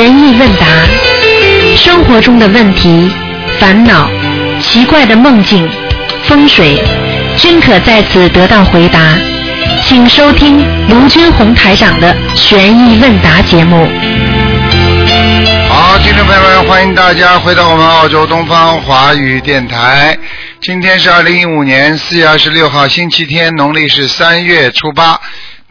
意问答，生活中的问题、烦恼、奇怪的梦境、风水，均可在此得到回答。请收听卢军红台长的悬疑问答节目。好，听众朋友们，欢迎大家回到我们澳洲东方华语电台。今天是二零一五年四月二十六号，星期天，农历是三月初八。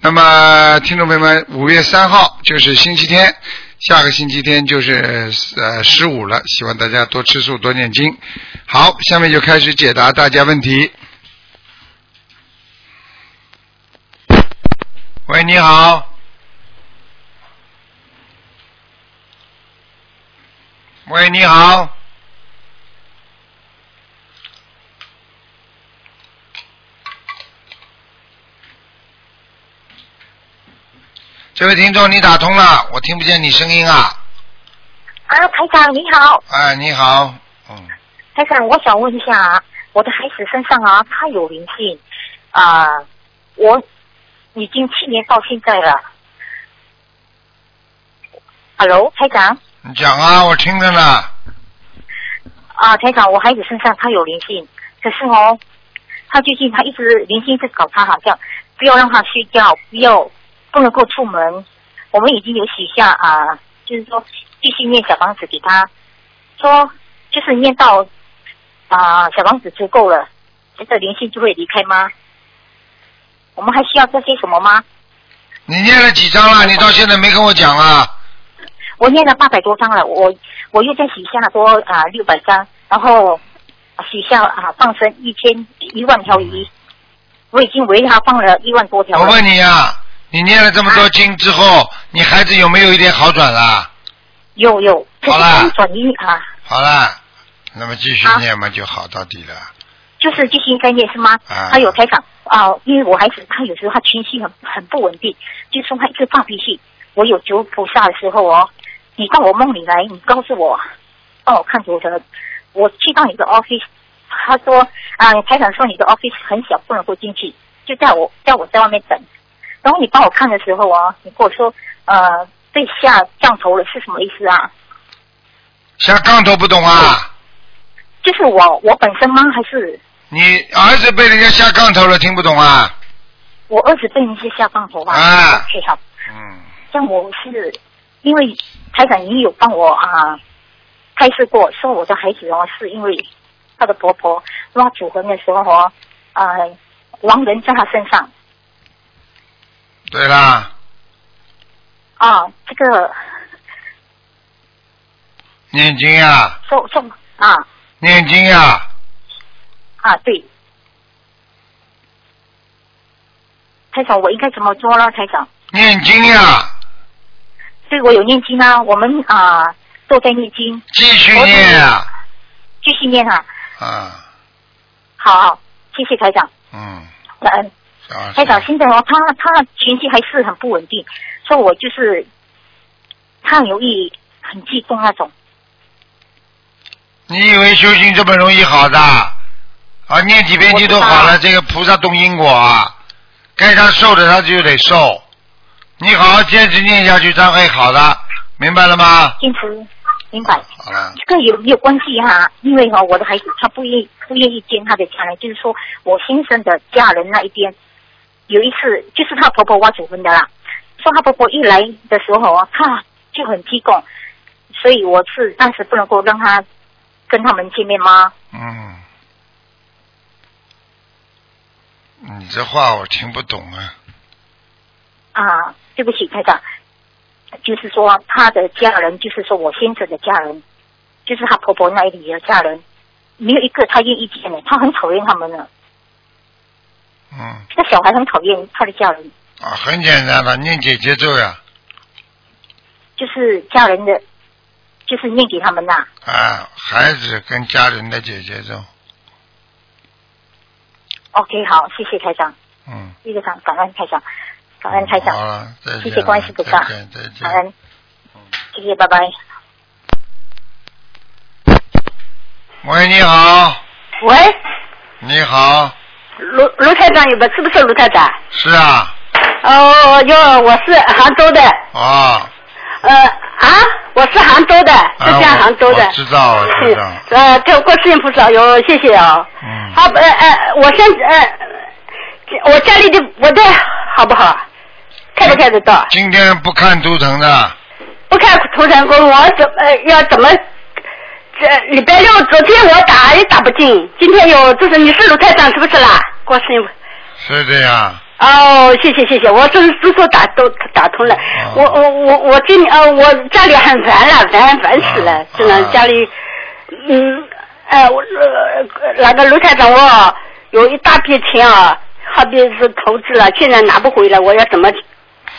那么，听众朋友们，五月三号就是星期天，下个星期天就是呃十五了。希望大家多吃素，多念经。好，下面就开始解答大家问题。喂，你好。喂，你好。这位听众，你打通了，我听不见你声音啊。啊，台长你好，哎，你好，嗯，台长，我想问一下啊，我的孩子身上啊，他有灵性啊、我已经七年到现在了。Hello，台长你讲啊，我听着呢。啊，台长，我孩子身上他有灵性，可是哦，他最近他一直灵性一直搞他，好像不要让他睡觉，不要不能够出门。我们已经有许下啊，就是说继续念小房子给他，说就是念到啊小房子足够了，这个灵性就会离开吗？我们还需要做些什么吗？你念了几张了？你到现在没跟我讲啊？我念了八百多张了，我我又在许下多啊六百张，然后许下啊放生一千一万条鱼，我已经为他放了一万多条了。我问你呀、你念了这么多经之后，你孩子有没有一点好转啦？有有，这好啦是转移啊，好了，那么继续念嘛，就好到底了。就是继续应该念是吗？啊还有台长啊，因为我孩子他有时候他情绪很很不稳定，就是说他一直发脾气。我有求菩萨的时候哦，你到我梦里来，你告诉我，帮我看图腾。我去到你的 office，他说啊，台长说你的 office 很小，不能够进去，就叫我叫我在外面等。然后你帮我看的时候啊，你跟我说呃被下降头了是什么意思啊？下杠头不懂啊？就是我我本身吗？还是你儿子被人家下杠头了，听不懂啊？我儿子被人家下杠头吧？啊 OK 好。嗯，像我是因为台长已有帮我啊开示过，说我的孩子哦是因为他的婆婆拉祖坟的时候哦，呃，亡人在他身上对啦，啊，这个。念经啊。送送啊。念经呀，啊对，台长我应该怎么做呢？台长，念经呀，对我有念经啊，我们啊都在念经，继续念啊，继续念啊，啊，好好，谢谢台长，嗯，感恩。啊台长，现在哦，他他情绪还是很不稳定，所以我就是他很容易很激动那种。你以为修行这么容易好的？啊，念几遍经都好了，这个菩萨动因果啊，该他受的他就得受。你好好坚持念下去，他会好的，明白了吗？坚持，明白。好了，这个有没有关系哈、因为哈、我的孩子他不愿意不愿意见他的家人，就是说我先生的家人那一边，有一次就是他婆婆挖祖坟的啦，说他婆婆一来的时候啊，他就很激动，所以我是当时不能够让他跟他们见面吗？嗯，你这话我听不懂啊。啊，对不起，台长，就是说他的家人，就是说我先生的家人，就是他婆婆那里的家人，没有一个他愿意见的，他很讨厌他们的，嗯，这个小孩很讨厌他的家人，啊，很简单的，念姐姐咒呀，就是家人的，就是念给他们呐、啊，孩子跟家人的姐姐咒，OK，好，谢谢台长，嗯，谢谢长，感恩台长，感恩台长，好了，再见，谢谢关系不大。再见，再感见。恩，谢谢，拜拜。喂，你好，喂，你好，卢卢台长有没？是不是卢台长？是啊，哦哟，我是杭州的。哦，呃啊，我是杭州的，浙江杭州的。知道我知道 是呃，这过世音菩萨哟，谢谢哦。嗯好，呃呃，我现呃，我家里的我的好不好？看不看得到？今天不看图腾的，不看图腾功，我怎呃要怎么？这礼拜六昨天我打也打不进，今天有就是你是卢台长是不是啦？过世音菩是的呀。哦，谢谢谢谢，我这都说打都打通了。哦我我我我今呃我家里很烦了，烦烦死了啊，真的啊家里嗯呃我呃那个卢台长我有一大笔钱啊，好比是投资了，现在拿不回来，我要怎么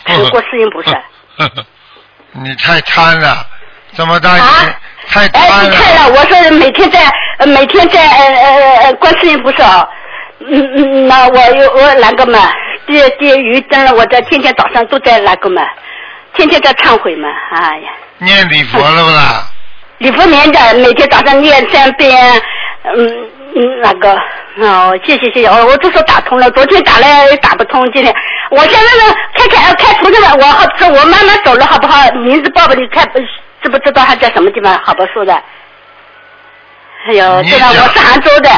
求过世音菩萨？你太贪了，这么大啊钱太哎，你看了，我说每天在呃每天在呃呃呃观世音菩萨，嗯嗯，那我有我那个嘛，第第鱼灯了，我在天天早上都在那个嘛，天天在忏悔嘛，哎呀，念礼佛了不啦？礼佛念的，每天早上念三遍，嗯嗯那个，哦，谢谢谢谢，我我都说打通了，昨天打了打不通，今天我现在呢看看呃看图腾了，我好是我妈妈走了好不好？名字报给你看知不知道他在什么地方？好不说的。哎呦，你对了，我是杭州的。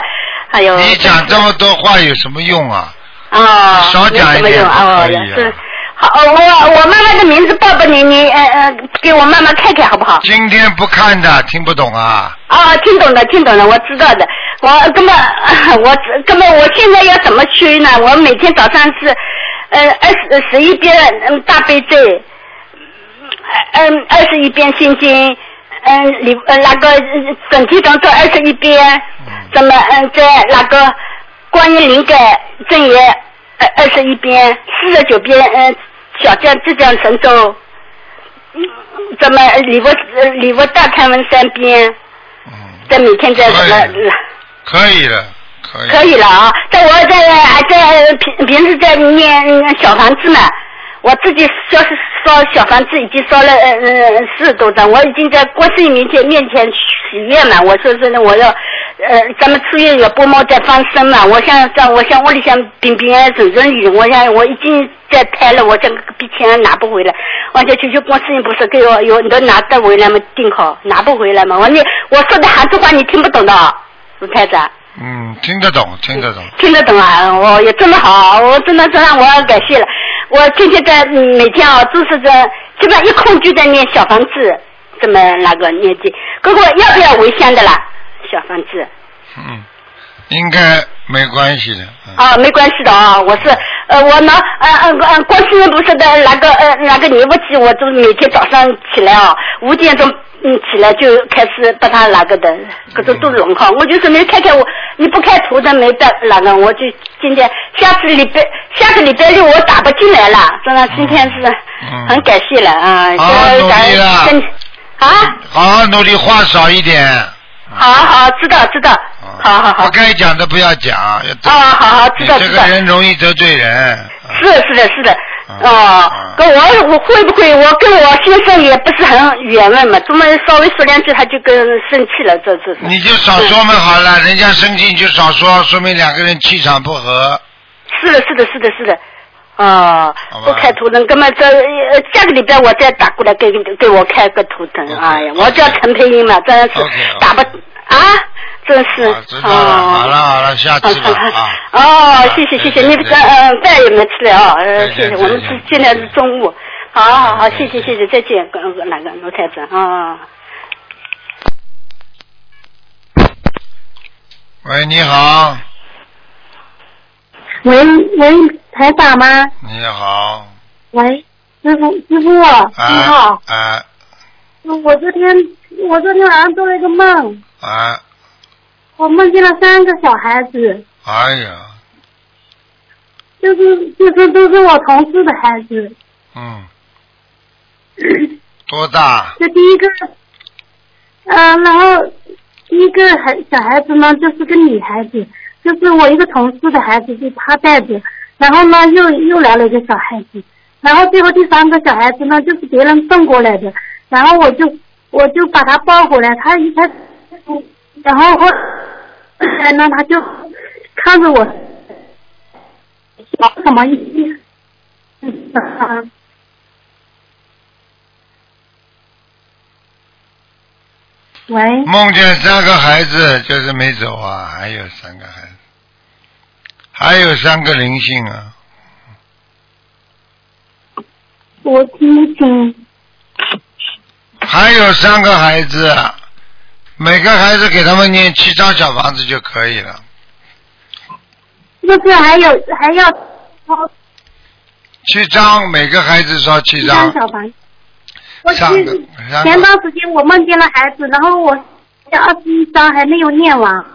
哎呦。你讲这么多话有什么用啊？哦，少讲一点可以啊是。好，哦我我妈妈的名字报给你，你呃呃给我妈妈看看好不好？今天不看的，听不懂啊？啊，听懂的，听懂了，我知道的。我根本 我根本我现在要怎么修呢？我每天早上是呃二十十一遍嗯大悲咒，嗯二十一遍心经，嗯礼呃那个呃整体当做二十一遍，怎么嗯在那个观音灵感正言二二十一遍，四十九遍嗯小将浙江神州。嗯怎么礼佛呃礼佛大忏文三遍，嗯，在每天在什么？可以了，可以。可以了啊，在我在在平平时在念嗯小房子嘛，我自己烧烧小房子已经烧了呃呃四十多张，我已经在郭世音面前面前许愿嘛，我说是呢我要呃咱们初月有波猫在放生嘛，我想在我想屋里想平平安顺顺利，我想我已经在拍了，我这个笔钱拿不回来，我就求求观世音菩萨给我有你都拿得回来吗？定好，拿不回来嘛，我你我说的杭州话你听不懂的啊，卢台长。嗯，听得懂，听得懂。听得懂啊！我也这么好，我真的真让我感谢了。我天天在每天啊，都是在基本一空就在念小房子，这么那个念经。哥哥要不要回乡的啦？小房子嗯，应该没关系的。嗯啊，没关系的啊，我是呃我拿呃呃呃观世音菩萨的那个呃那个念佛机，我就每天早上起来啊五点钟。嗯，起来就开始把它那个的，各种都弄好。我就说你看看我，你不开图的没得那个，我就今天下次礼拜下个礼拜六我打不进来了，真的今天是嗯很感谢了啊！好好努力了啊，好好努力，话少一点。好好知道知道，啊好好好不，该讲的不要讲，啊好好知道知道你这个，人容易得罪人。是是的是的，啊哦啊，跟我我会不会我跟我先生也不是很缘分嘛，这么稍微说两句他就跟生气了，这这。你就少说嘛好了，人家生气你就少说，说明两个人气场不合。是的，是的，是的，是的。哦不开图腾，那么这呃下个礼拜我再打过来给给我开个图腾。哎呀，我叫陈佩英嘛，真是打不啊，真是。哦好了好了下次吧 啊哦，谢谢谢谢，你再见咱嗯饭也没吃了啊，呃谢谢，我们是现在是中午。好好好，谢谢谢谢，再见，跟那个罗台长啊。喂，你好，喂喂，台长吗？你好，喂，师傅师傅，你好。啊，啊我昨天我昨天晚上做了一个梦，啊，我梦见了三个小孩子，哎呀，就是就是都是我同事的孩子。嗯，多大？这第一个，嗯、然后第一个孩小孩子呢，就是个女孩子，就是我一个同事的孩子，就她带着，然后呢又又来了一个小孩子，然后最后第三个小孩子呢，就是别人送过来的，然后我就我就把他抱回来，他一开始，然后后来呢他就看着我，什么意思？喂，梦见三个孩子，就是没走啊，还有三个孩子，还有三个灵性啊，我听不清。还有三个孩子，每个孩子给他们念七张小房子就可以了。是不是还有还要烧七张，每个孩子烧七一张张，小房？前段时间我梦见了孩子，然后我二十一张还没有念完。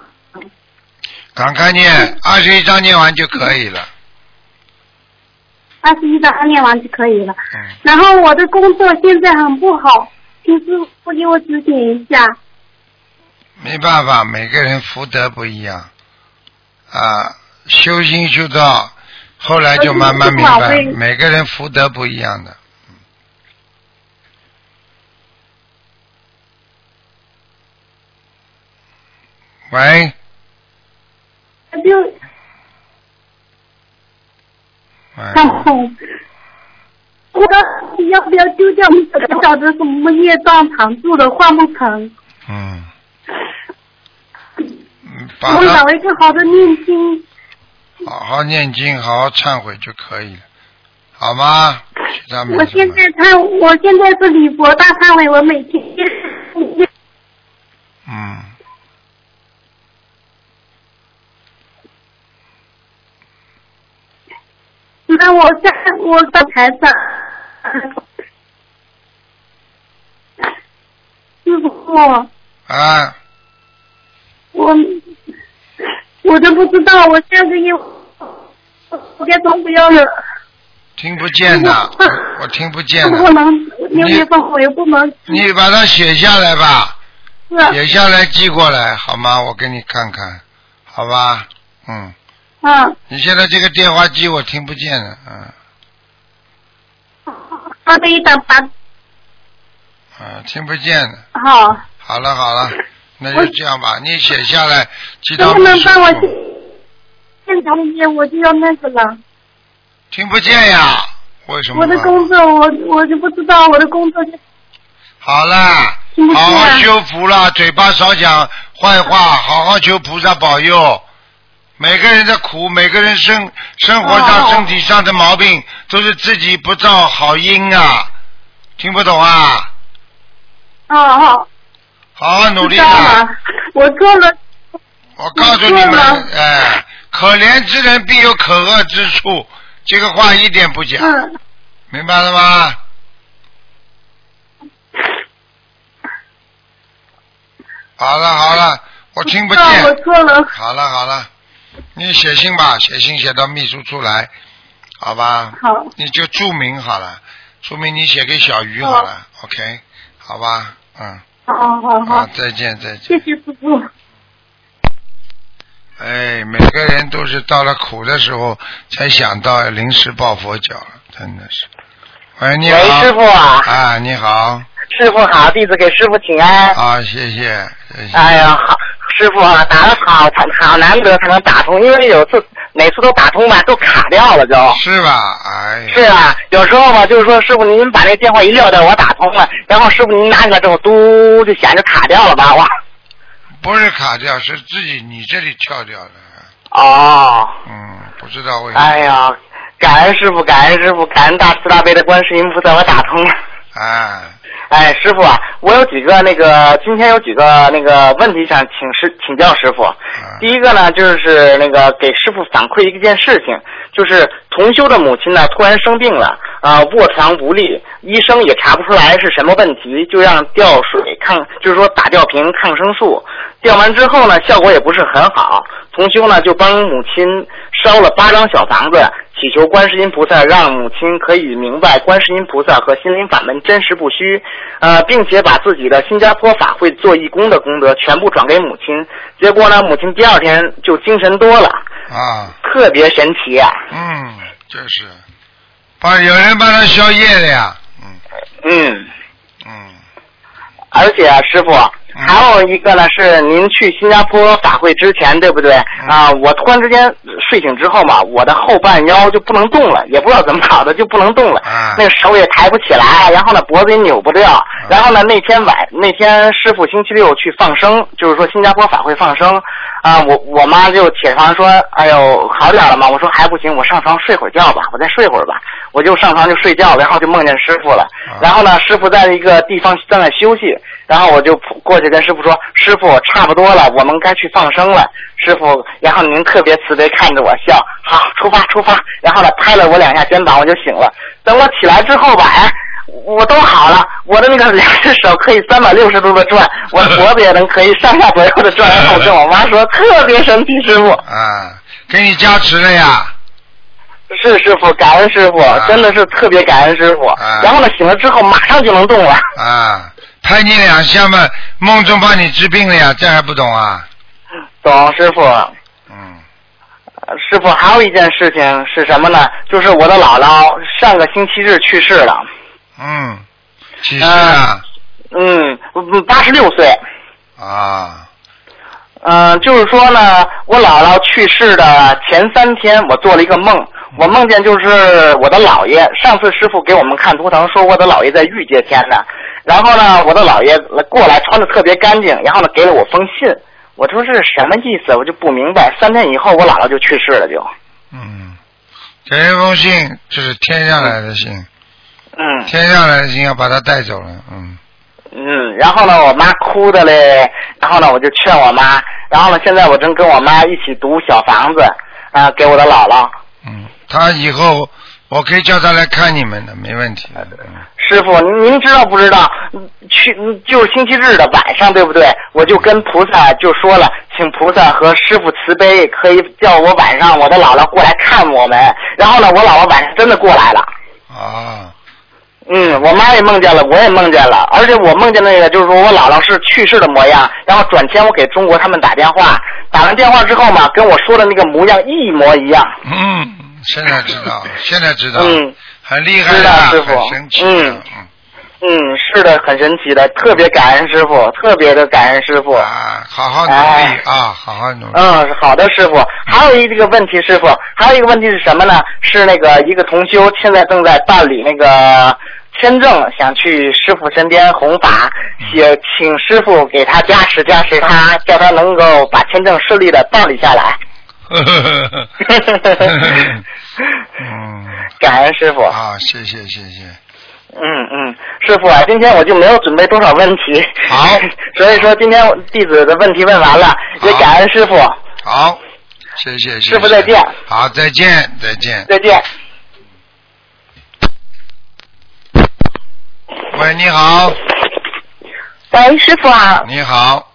赶快念，二十一章念完就可以了。二十一章念完就可以了。嗯，然后我的工作现在很不好，请师傅给我指点一下。没办法，每个人福德不一样啊，修心修到后来就慢慢明白，每个人福德不一样的。喂，就喂，然后我要不要丢掉？不晓得什么业障藏住的，换不成。嗯，我找它一个好的念经。好好念经，好好忏悔就可以了，好吗？我现。在忏，我现在是礼佛大忏悔，我每天嗯，那我在我在台上，师傅，啊，我我都不知道我下个月我该怎么样了。听不见的，我我听不见的。不能六月份我又不能你把它写下来吧，是写下来寄过来好吗？我给你看看，好吧？嗯，啊，你现在这个电话机我听不见了，嗯，他这一打把啊，听不见了。好，好了好了，那就这样吧，你写下来记到能不能帮我处。现场里面我就要那个了。听不见呀？为什么？我的工作我我就不知道我的工作就好了听不，见好好修福了，嘴巴少讲坏话，好好求菩萨保佑。每个人的苦，每个人生生活上、哦身体上的毛病，都是自己不造好因啊！听不懂啊？哦哦，好好努力啊！我做了，我告诉你们哎，可怜之人必有可恶之处，这个话一点不假，嗯，明白了吗？好了好了，我听不知道我见。错了，好了好了，你写信吧，写信写到秘书处来，好吧？好，你就注明好了，注明你写给小鱼好了，OK，好吧？嗯，好好好好，，再见再见。谢谢师傅。哎，每个人都是到了苦的时候才想到临时抱佛脚了，真的是。喂，你喂，好。师傅啊，啊，你好，师傅好，弟子给师傅请安。啊，谢谢，谢谢。哎呀，好，师傅啊，打的好，好难得才能打通，因为有次每次都打通吧，都卡掉了就。是吧？哎呀。是啊，有时候吧，就是说师傅您把那电话一撂掉，我打通了，然后师傅您拿起来之后，嘟就显着卡掉了吧，哇。不是卡掉，是自己你这里跳掉的。哦，嗯，不知道为什么。哎呀，感恩师傅，感恩师傅，感恩大慈大悲的观世音菩萨，我打通了。哎，哎，师傅啊，我有几个那个，今天有几个那个问题想请师请教师傅。第一个呢，就是那个给师傅反馈一件事情，就是同修的母亲呢突然生病了，啊、卧床无力，医生也查不出来是什么问题，就让吊水抗，就是说打吊瓶抗生素，吊完之后呢，效果也不是很好，同修呢就帮母亲烧了八张小房子，祈求观世音菩萨让母亲可以明白观世音菩萨和心灵法门真实不虚，呃，并且把自己的新加坡法会做义工的功德全部转给母亲。结果呢，母亲第二天就精神多了，啊，特别神奇啊！嗯，就是，帮有人帮他消业的呀，嗯嗯，嗯，而且啊，师傅。还有一个呢，是您去新加坡法会之前，对不对？啊，我突然之间睡醒之后嘛，我的后半腰就不能动了，也不知道怎么搞的就不能动了，啊那个手也抬不起来，然后呢脖子也扭不掉，然后呢，那天晚那天师傅星期六去放生，就是说新加坡法会放生啊，我我妈就起床说，哎呦好点了吗？我说还不行，我上床睡会儿觉吧，我再睡会儿吧，我就上床就睡觉，然后就梦见师傅了。然后呢，师傅在一个地方正在休息，然后我就过去跟师傅说，师傅差不多了，我们该去放生了。师傅，然后您特别慈悲看着我笑，好，出发出发。然后呢，拍了我两下肩膀，我就醒了。等我起来之后吧，哎。我都好了，我的那个两只手可以三百六十度的转，我的脖子也能可以上下左右的转。然后我跟我妈说，特别神奇，师傅。啊，给你加持了呀。是师傅，感恩师傅，真的是特别感恩师傅。然后呢，醒了之后马上就能动了。啊，拍你两下嘛，梦中帮你治病了呀，这还不懂啊？懂，师傅。嗯。师傅，还有一件事情是什么呢？就是我的姥姥上个星期日去世了。嗯，几岁啊？嗯，八十六岁。啊。嗯，就是说呢，我姥姥去世的前三天，我做了一个梦，我梦见就是我的姥爷。上次师傅给我们看图腾，说我的姥爷在御界天呢。然后呢，我的姥爷过来穿的特别干净，然后呢给了我封信。我说这是什么意思？我就不明白。三天以后，我姥姥就去世了，就。嗯，这封信就是天上来的信。嗯，天上来的信要把他带走了，嗯。嗯，然后呢，我妈哭的嘞，然后呢，我就劝我妈，然后呢，现在我正跟我妈一起读小房子，啊，给我的姥姥。嗯，她以后我可以叫他来看你们的，没问题。师傅，您知道不知道？去就是星期日的晚上，对不对？我就跟菩萨就说了，请菩萨和师傅慈悲，可以叫我晚上我的姥姥过来看我们。然后呢，我姥姥晚上真的过来了。啊。嗯，我妈也梦见了，我也梦见了，而且我梦见那个就是说我姥姥是去世的模样，然后转天我给中国他们打电话，打完电话之后嘛，跟我说的那个模样一模一样。嗯，现在知道，现在知道，嗯，很厉害的，师傅，神奇，嗯，嗯，是的，很神奇的，特别感恩师傅，特别的感恩师傅。啊，好好努力啊，好好努力。嗯，好的，师傅。还有一个问题，师傅，还有一个问题是什么呢？是那个一个同修现在正在办理那个。签证想去师傅身边弘法，也请师傅给他加持加持他，叫他能够把签证顺利的办理下来。嗯，感恩师傅。啊，谢谢谢谢。嗯嗯，师傅啊，今天我就没有准备多少问题。好。所以说今天弟子的问题问完了，也感恩师傅。好，谢谢谢谢。师傅再见。好，再见再见。再见。喂，你好。喂，师傅啊。你好。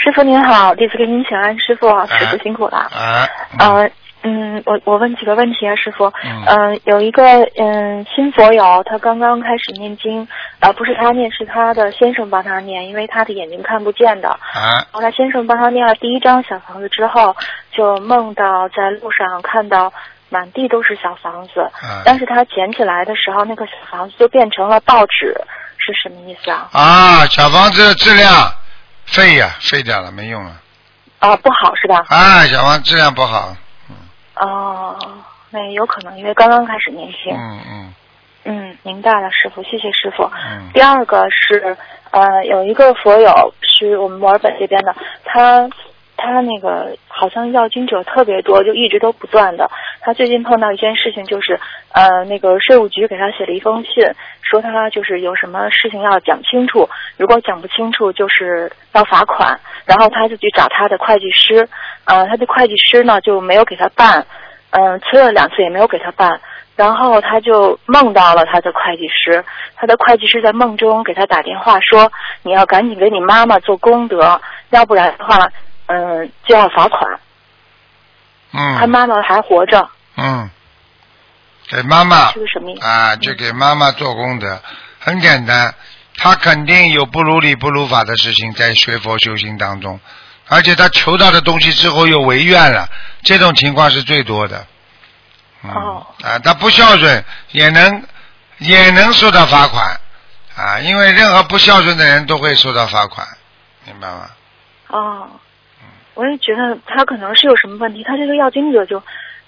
师傅您好，弟子给您请安，师傅，师傅辛苦了。啊。呃，嗯，我我问几个问题啊，师傅。嗯。有一个嗯新佛友，他刚刚开始念经，呃，不是他念，是他的先生帮他念，因为他的眼睛看不见的。啊。后来先生帮他念了第一张小房子之后，就梦到在路上看到。满地都是小房子，但是他捡起来的时候，那个小房子就变成了报纸，是什么意思啊？啊，小房子的质量废呀，废掉了，没用了。啊，不好是吧？啊，小王质量不好。嗯。哦，那有可能，因为刚刚开始年轻。嗯嗯。嗯，明白了，师傅，谢谢师傅。嗯。第二个是，呃，有一个佛友是我们墨尔本这边的，他。他那个好像要经者特别多，就一直都不断的。他最近碰到一件事情，就是呃，那个税务局给他写了一封信，说他就是有什么事情要讲清楚，如果讲不清楚，就是要罚款。然后他就去找他的会计师，呃，他的会计师呢就没有给他办，嗯，催了两次也没有给他办。然后他就梦到了他的会计师，他的会计师在梦中给他打电话说：“你要赶紧给你妈妈做功德，要不然的话。”嗯，就要罚款。嗯。他妈妈还活着。嗯。给妈妈。是个什么意思？啊，就给妈妈做功德，很简单。他肯定有不如理不如法的事情在学佛修行当中，而且他求到的东西之后又违愿了，这种情况是最多的。哦。啊，他不孝顺也能也能受到罚款啊，因为任何不孝顺的人都会受到罚款，明白吗？哦。我也觉得他可能是有什么问题，他这个要经者就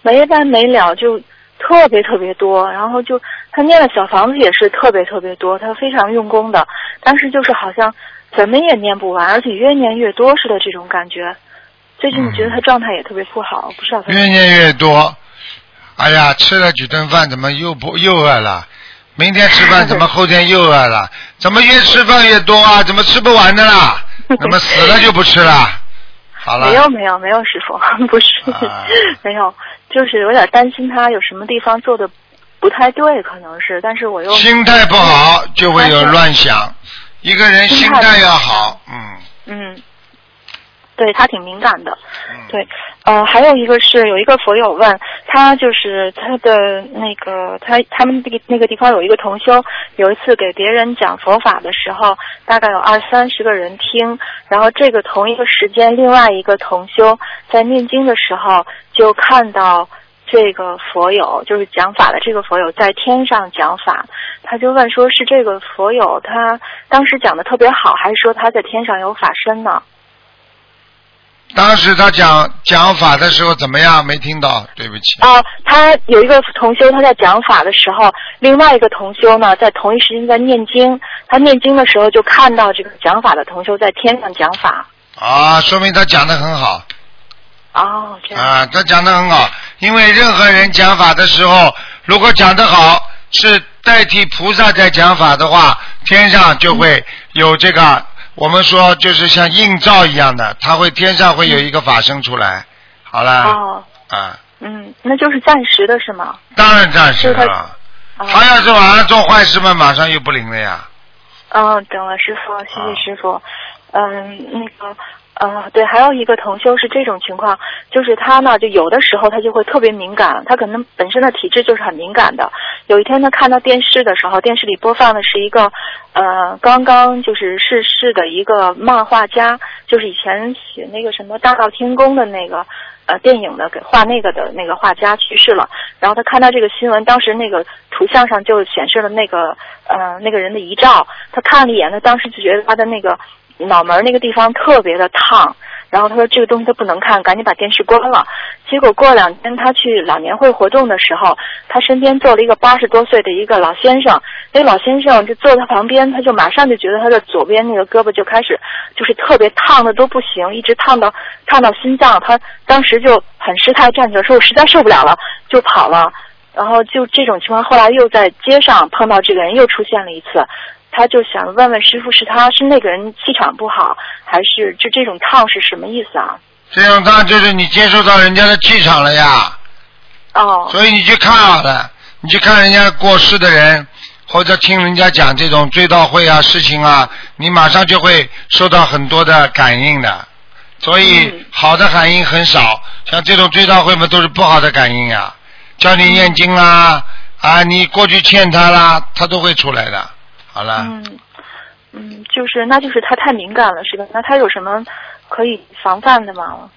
没完没了，就特别特别多，然后就他念的小房子也是特别特别多，他非常用功的，但是就是好像怎么也念不完，而且越念越多似的这种感觉。最近觉得他状态也特别不好，不知道他越念越多。哎呀，吃了几顿饭，怎么又不又饿了？明天吃饭怎么后天又饿了？怎么越吃饭越多啊？怎么吃不完的啦？怎么死了就不吃了？好了。没有没有没有，师傅 不是、啊。没有，就是有点担心他有什么地方做的不太对，可能是，但是我又心态不好就会有乱想。一个人心态要好，嗯。嗯，对他挺敏感的。嗯。对，呃，还有一个是有一个佛友问他，就是他的那个他他们那个那个地方有一个同修，有一次给别人讲佛法的时候，大概有二三十个人听，然后这个同一个时间，另外一个同修在念经的时候就看到。这个佛友就是讲法的这个佛友在天上讲法，他就问说是这个佛友他当时讲的特别好，还是说他在天上有法身呢？当时他讲讲法的时候怎么样？没听到，对不起。啊，他有一个同修，他在讲法的时候，另外一个同修呢，在同一时间在念经。他念经的时候就看到这个讲法的同修在天上讲法。啊，说明他讲的很好哦，这样。啊，他讲的很好。因为任何人讲法的时候，如果讲得好，是代替菩萨在讲法的话，天上就会有这个，我们说就是像映照一样的，它会天上会有一个法身出来。好了。哦。啊，嗯，那就是暂时的是吗？当然暂时就是了。哦他要是晚上做坏事嘛，马上又不灵了呀。嗯，懂了，师傅，谢谢师傅。嗯，那个，呃，对，还有一个同修是这种情况，就是他呢，就有的时候他就会特别敏感，他可能本身的体质就是很敏感的。有一天他看到电视的时候，电视里播放的是一个呃刚刚就是逝世的一个漫画家，就是以前写那个什么《大闹天宫》的那个。呃，电影的给画那个的那个画家去世了，然后他看到这个新闻，当时那个图像上就显示了那个呃那个人的遗照，他看了一眼，他当时就觉得他的那个脑门那个地方特别的烫，然后他说这个东西他不能看，赶紧把电视关了。结果过两天，他去老年会活动的时候，他身边坐了一个八十多岁的一个老先生，那老先生就坐在他旁边，他就马上就觉得他的左边那个胳膊就开始就是特别烫的都不行，一直烫到烫到心脏，他当时就很失态站起来说：“我实在受不了了，就跑了。”然后就这种情况，后来又在街上碰到这个人，又出现了一次。他就想问问师傅，是他是那个人气场不好，还是就这种烫是什么意思啊？这种烫就是你接受到人家的气场了呀。哦。所以你去看好的，你去看人家过世的人，或者听人家讲这种追悼会啊事情啊，你马上就会受到很多的感应的。所以好的感应很少，像这种追悼会嘛都是不好的感应呀。叫你念经啦，啊，你过去欠他啦，他都会出来的。好了。嗯嗯，就是那就是他太敏感了，是吧？那他有什么可以防范的吗？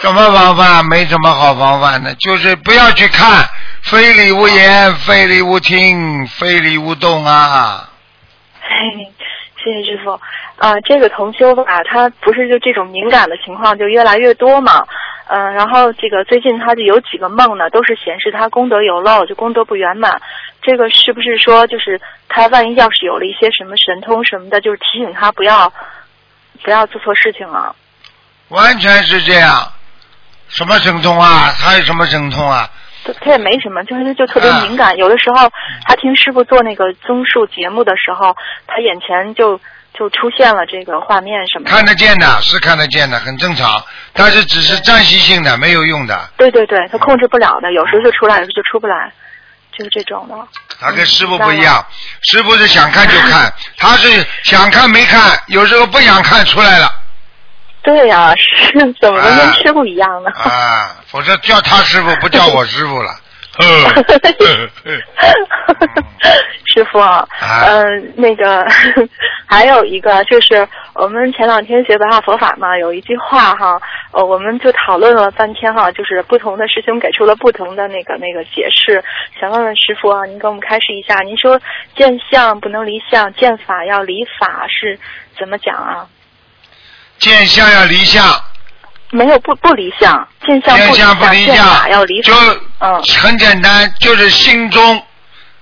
怎么防范？没什么好防范的，就是不要去看，非礼勿言，非礼勿听，非礼勿动啊。嘿，谢谢师傅。啊、这个同修吧，他不是就这种敏感的情况就越来越多嘛。嗯、然后这个最近他就有几个梦呢，都是显示他功德有漏，就功德不圆满。这个是不是说，就是他万一要是有了一些什么神通什么的，就是提醒他不要不要做错事情了？完全是这样。什么神通啊？他有什么神通啊？他他也没什么，就是就特别敏感。有的时候他听师傅做那个综述节目的时候，他眼前就就出现了这个画面什么的。看得见的，是看得见的，很正常。但是只是暂时性的，没有用的。对对对，他控制不了的，有时候就出来，有时候就出不来，就是这种的。他跟师傅不一样，师傅是想看就看，他是想看没看，有时候不想看出来了对呀、是怎么能跟师傅一样呢？啊，否则叫他师傅不叫我师傅了。师傅，啊。嗯、那个 还有一个就是我们前两天学白话佛法嘛，有一句话哈，呃，我们就讨论了半天哈，就是不同的师兄给出了不同的那个那个解释，想问问师傅啊，您给我们开示一下，您说见相不能离相，见法要离法是怎么讲啊？见相要离相，没有不不离相，见相见相不离见法相要离法就，嗯很简单，就是心中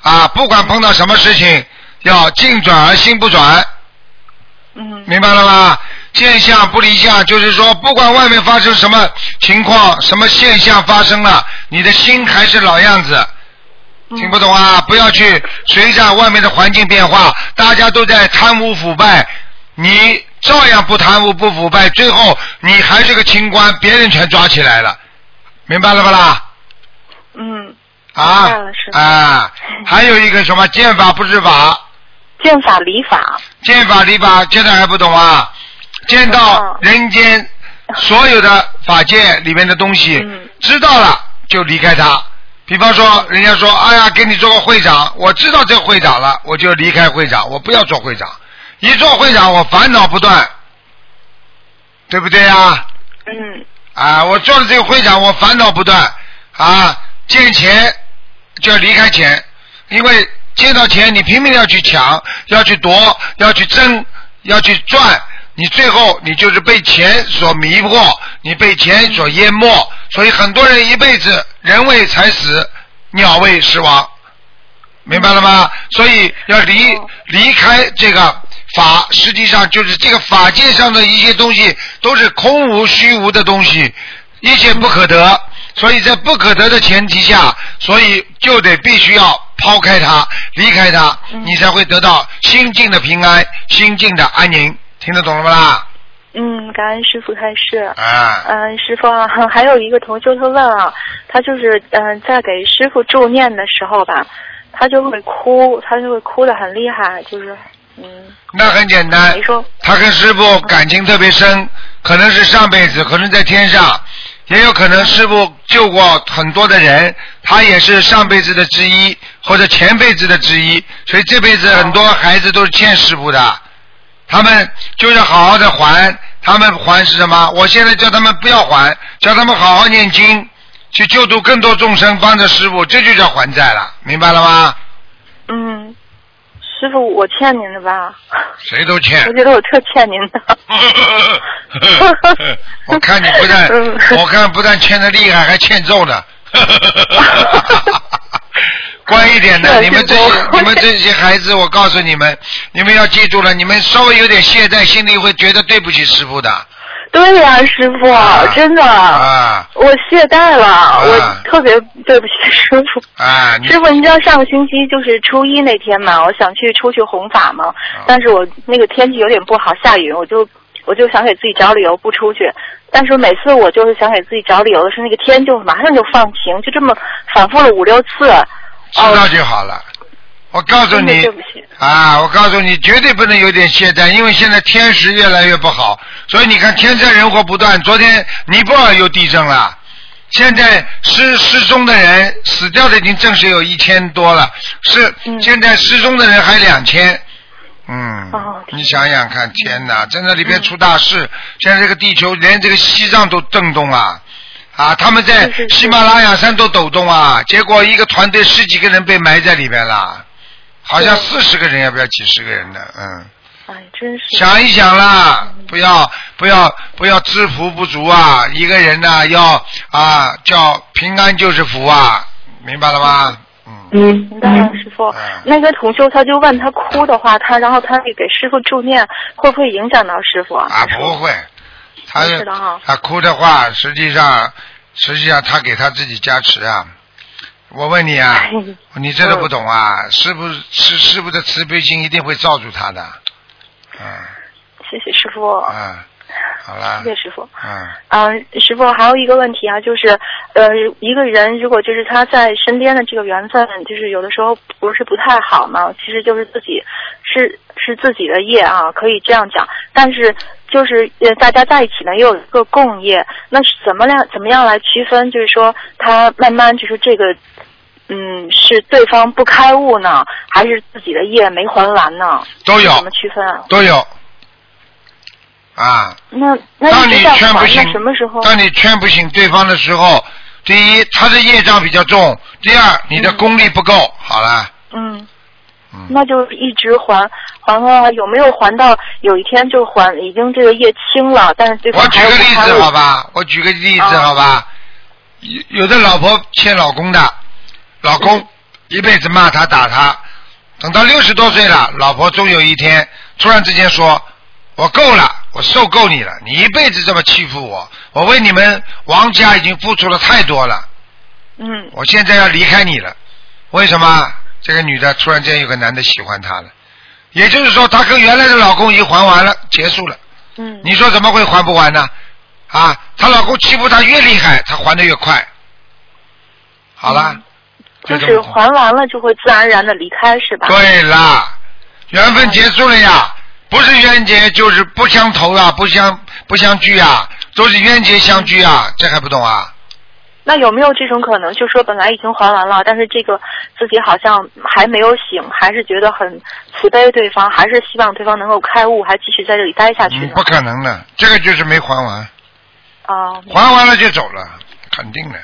啊，不管碰到什么事情，要静转而心不转，嗯明白了吗？见相不离相，就是说，不管外面发生什么情况、什么现象发生了，你的心还是老样子。听不懂啊？不要去随着外面的环境变化，大家都在贪污腐败，你照样不贪污不腐败，最后你还是个清官，别人全抓起来了，明白了不啦？嗯，啊啊，还有一个什么剑法不知法，剑法理法，剑法礼法，现在还不懂啊？见到人间所有的法界里面的东西，嗯知道了就离开它。比方说，人家说，哎呀，给你做个会长，我知道这个会长了，我就离开会长，我不要做会长。一做会长，我烦恼不断，对不对啊？嗯啊，我做了这个会长，我烦恼不断啊，见钱就要离开钱，因为见到钱你拼命要去抢，要去夺，要去争，要去赚，你最后你就是被钱所迷惑，你被钱所淹没，所以很多人一辈子人为财死，鸟为食亡。明白了吗？所以要离离开这个法，实际上就是这个法界上的一些东西都是空无虚无的东西，一切不可得。所以在不可得的前提下，所以就得必须要抛开它，离开它，你才会得到心境的平安，心境的安宁。听得懂了吗啦？嗯，感恩师傅开示。啊，嗯，师傅啊，还有一个同修他问啊，他就是嗯、在给师傅助念的时候吧，他就会哭，他就会哭得很厉害，就是嗯，那很简单你，说他跟师傅感情特别深，可能是上辈子，可能在天上，也有可能师傅救过很多的人，他也是上辈子的之一，或者前辈子的之一，所以这辈子很多孩子都是欠师傅的，他们就是好好的还，他们还是什么？我现在叫他们不要还，叫他们好好念经，去救度更多众生，帮着师傅，这就叫还债了，明白了吗？嗯，师傅我欠您的吧？谁都欠我。觉得我特欠您的。我看你不但 嗯，我看不但欠的厉害，还欠揍呢。乖一点的，你们这些你们这些孩子，我告诉你们，你们要记住了，你们稍微有点懈怠，心里会觉得对不起师傅的。对呀、师傅，啊真的，啊我懈怠了，啊我特别对不起 师傅。啊，师傅，你知道上个星期就是初一那天嘛，我想去出去弘法嘛，啊但是我那个天气有点不好，下雨，我就我就想给自己找理由不出去。但是每次我就是想给自己找理由的时候那个天就马上就放晴，就这么反复了五六次。知道就好了。我告诉你。啊，我告诉你，绝对不能有点懈怠，因为现在天时越来越不好，所以你看天灾人祸不断。昨天尼泊尔又地震了，现在失失踪的人死掉的已经证实有一千多了，是、嗯现在失踪的人还两千。嗯，哦你想想看，天哪，在那里边出大事，现在这个地球连这个西藏都震动啊。啊，他们在喜马拉雅山都抖动啊，结果一个团队十几个人被埋在里边了，好像四十个人，要不要几十个人的？嗯，哎，真是。想一想啦，不要不要不要知福不足啊！一个人呢、要啊叫平安就是福啊，明白了吗？嗯，嗯，明白了，师傅嗯。那个同修他就问他哭的话，他然后他给师傅助念，会不会影响到师傅啊？啊不会，他是的哈他哭的话，实际上实际上他给他自己加持啊。我问你啊，哎 你真的不懂啊？师傅师师傅的慈悲心一定会罩住他的。嗯谢谢师傅，嗯，好了谢。谢师傅。嗯嗯，师傅还有一个问题啊，就是呃，一个人如果就是他在身边的这个缘分，就是有的时候不是不太好嘛，其实就是自己是是自己的业啊，可以这样讲。但是就是呃，大家在一起呢，又有一个共业，那是怎么样怎么样来区分？就是说他慢慢就是这个。嗯，是对方不开悟呢，还是自己的业没还完呢？都有怎么区分啊？都有。啊，那那当你劝不醒那什么时候？当你劝不醒对方的时候，第一他的业障比较重，第二你的功力不够。好了，嗯。嗯，那就一直还还还，有没有还到有一天就还已经这个业清了，但是对方我举个例子好吧，我举个例子啊好吧，有有的老婆欠老公的，老公一辈子骂他打他，等到六十多岁了，老婆终有一天突然之间说：“我够了，我受够你了，你一辈子这么欺负我，我为你们王家已经付出了太多了，嗯我现在要离开你了。为什么？这个女的突然间有个男的喜欢她了，也就是说，她跟原来的老公已经还完了，结束了。嗯你说怎么会还不完呢？啊，她老公欺负她越厉害，她还的越快。好了，就是还完了就会自然而然的离开，是吧？对啦，缘分结束了呀，不是冤结就是不相投啊，不相不相聚啊，都是冤结相聚啊，这还不懂啊？那有没有这种可能，就说本来已经还完了，但是这个自己好像还没有醒，还是觉得很慈悲对方，还是希望对方能够开悟，还继续在这里待下去？嗯不可能的，这个就是没还完，啊，还完了就走了，肯定的。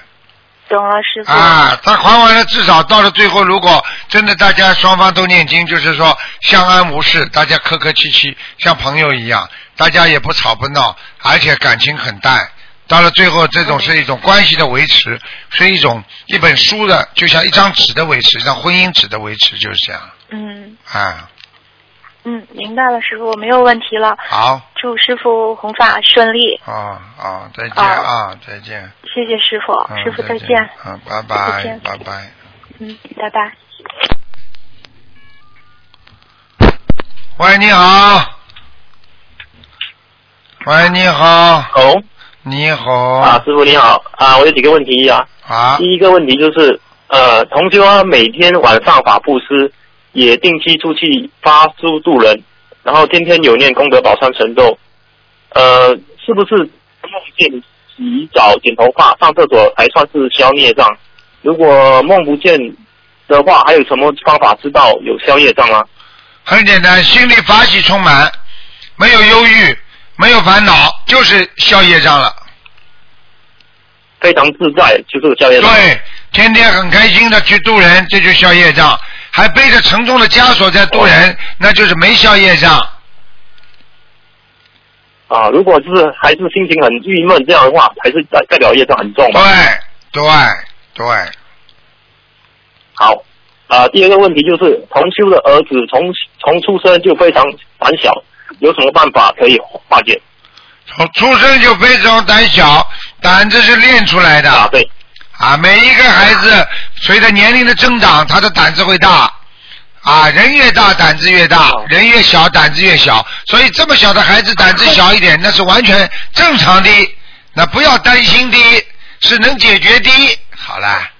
懂了，师傅。啊，他还完了，至少到了最后，如果真的大家双方都念经，就是说相安无事，大家客客气气，像朋友一样，大家也不吵不闹，而且感情很淡。到了最后，这种是一种关系的维持，是一种一本书的，就像一张纸的维持，像婚姻纸的维持，就是这样嗯啊。嗯，明白了，师傅，没有问题了。好，祝师傅弘法顺利，啊啊，再见啊啊，再见。谢谢师傅，嗯师傅再见见。。嗯，拜拜，拜拜。嗯，拜拜。喂，你好。喂，你好，哦，你好。啊，师傅你好啊，我有几个问题啊。啊第一个问题就是，呃，同修啊，每天晚上法布施，也定期出去发书度人，然后天天有念功德宝山神咒，呃，是不是梦见洗澡、剪头发、上厕所还算是消孽障？如果梦不见的话，还有什么方法知道有消业障吗？很简单，心里法喜充满，没有忧郁，没有烦恼，就是消业障了。非常自在，就是消业障。对，天天很开心的去度人，这就消业障；还背着沉重的枷锁在渡人，那就是没消业障。啊，如果是还是心情很郁闷这样的话，还是代代表业障很重嘛？对对对，好，啊，第二个问题就是同修的儿子从从出生就非常胆小，有什么办法可以化解？从出生就非常胆小，胆子是练出来的。啊，对，啊，每一个孩子随着年龄的增长，他的胆子会大。啊，人越大胆子越大，人越小胆子越小，所以这么小的孩子胆子小一点，那是完全正常的。那不要担心的，是能解决的。好啦。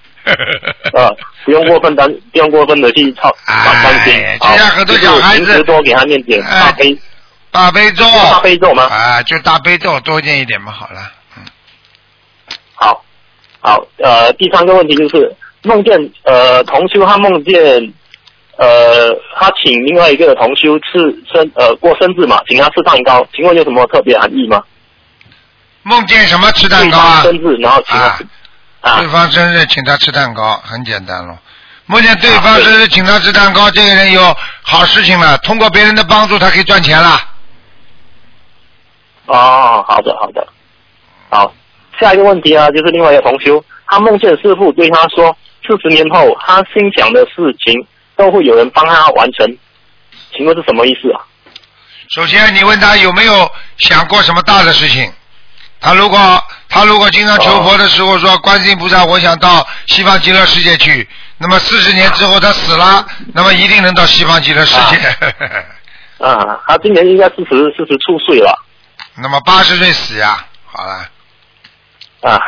啊，不用过分担，不用过分的去操担心。哎好就像很多小孩子多给他念点哎大悲大悲咒。大悲咒吗？啊，就大悲咒多念一点嘛，好了。好，呃，第三个问题就是梦见呃同修他梦见呃他请另外一个同修吃生呃过生日嘛，请他吃蛋糕，请问有什么特别含义吗？梦见什么吃蛋糕啊？生日，然后请他啊对方生日请他吃蛋糕，很简单咯。梦见对方生日请他吃蛋糕，这个人有好事情了，通过别人的帮助，他可以赚钱了。哦，好的好的，好，下一个问题啊，就是另外一个同修，他梦见师傅对他说，四十年后他心想的事情都会有人帮他完成，请问是什么意思啊？首先，你问他有没有想过什么大的事情？他如果他如果经常求佛的时候说，观世音菩萨，我想到西方极乐世界去，那么四十年之后他死了，那么一定能到西方极乐世界。啊，他今年应该四十四十出岁了那么八十岁死呀，好了，啊，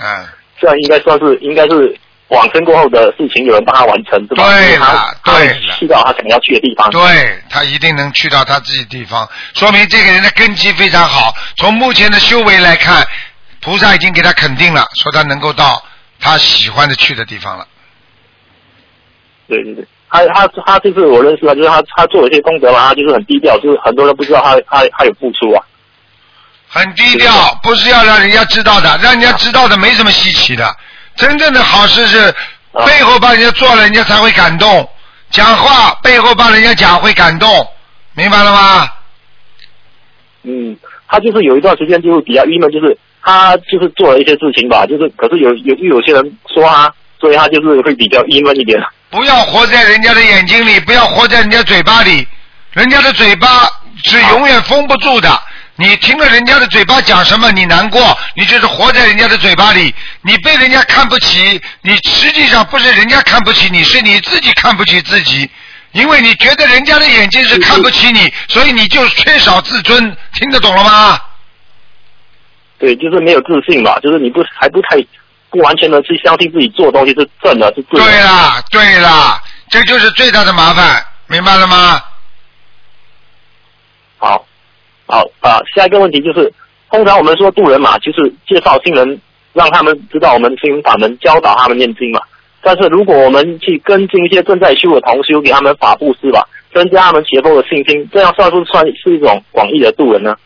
嗯，这样应该算是应该是往生过后的事情有人帮他完成，对吧？对了去到他想要去的地方。对他一定能去到他自己地方，说明这个人的根基非常好。从目前的修为来看，菩萨已经给他肯定了，说他能够到他喜欢的去的地方了。对对对，他他他就是我认识他，就是他他做了一些功德嘛，他就是很低调，就是很多人不知道他他他有付出啊。很低调，不是要让人家知道的，让人家知道的没什么稀奇的。真正的好事是啊背后帮人家做了，人家才会感动。讲话背后帮人家讲会感动，明白了吗？嗯，他就是有一段时间就是比较郁闷，就是他就是做了一些事情吧，就是可是有有有些人说他所以他就是会比较郁闷一点。不要活在人家的眼睛里，不要活在人家嘴巴里，人家的嘴巴是永远封不住的。你听了人家的嘴巴讲什么，你难过，你就是活在人家的嘴巴里，你被人家看不起，你实际上不是人家看不起你，是你自己看不起自己，因为你觉得人家的眼睛是看不起你，所以你就缺少自尊，听得懂了吗？对，就是没有自信吧，就是你不还不太不完全的去相信自己做东西是正的，是对的。对啦，对啦，这就是最大的麻烦，明白了吗？好，好啊、下一个问题就是，通常我们说渡人嘛，就是介绍新人，让他们知道我们心灵法门，教导他们念经嘛。但是如果我们去跟进一些正在修的同修，给他们法布施吧，增加他们学佛的信心，这样算不算是一种广义的渡人呢？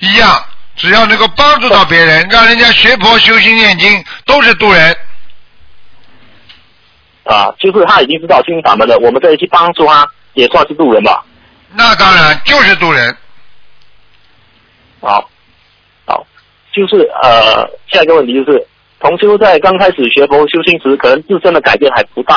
一样，只要能够帮助到别人，让人家学佛修心念经，都是渡人。啊，就是他已经知道心灵法门了，我们再去帮助他，也算是渡人吧。那当然就是渡人。好，好，就是呃，下一个问题就是，同修在刚开始学佛修心时，可能自身的改变还不大，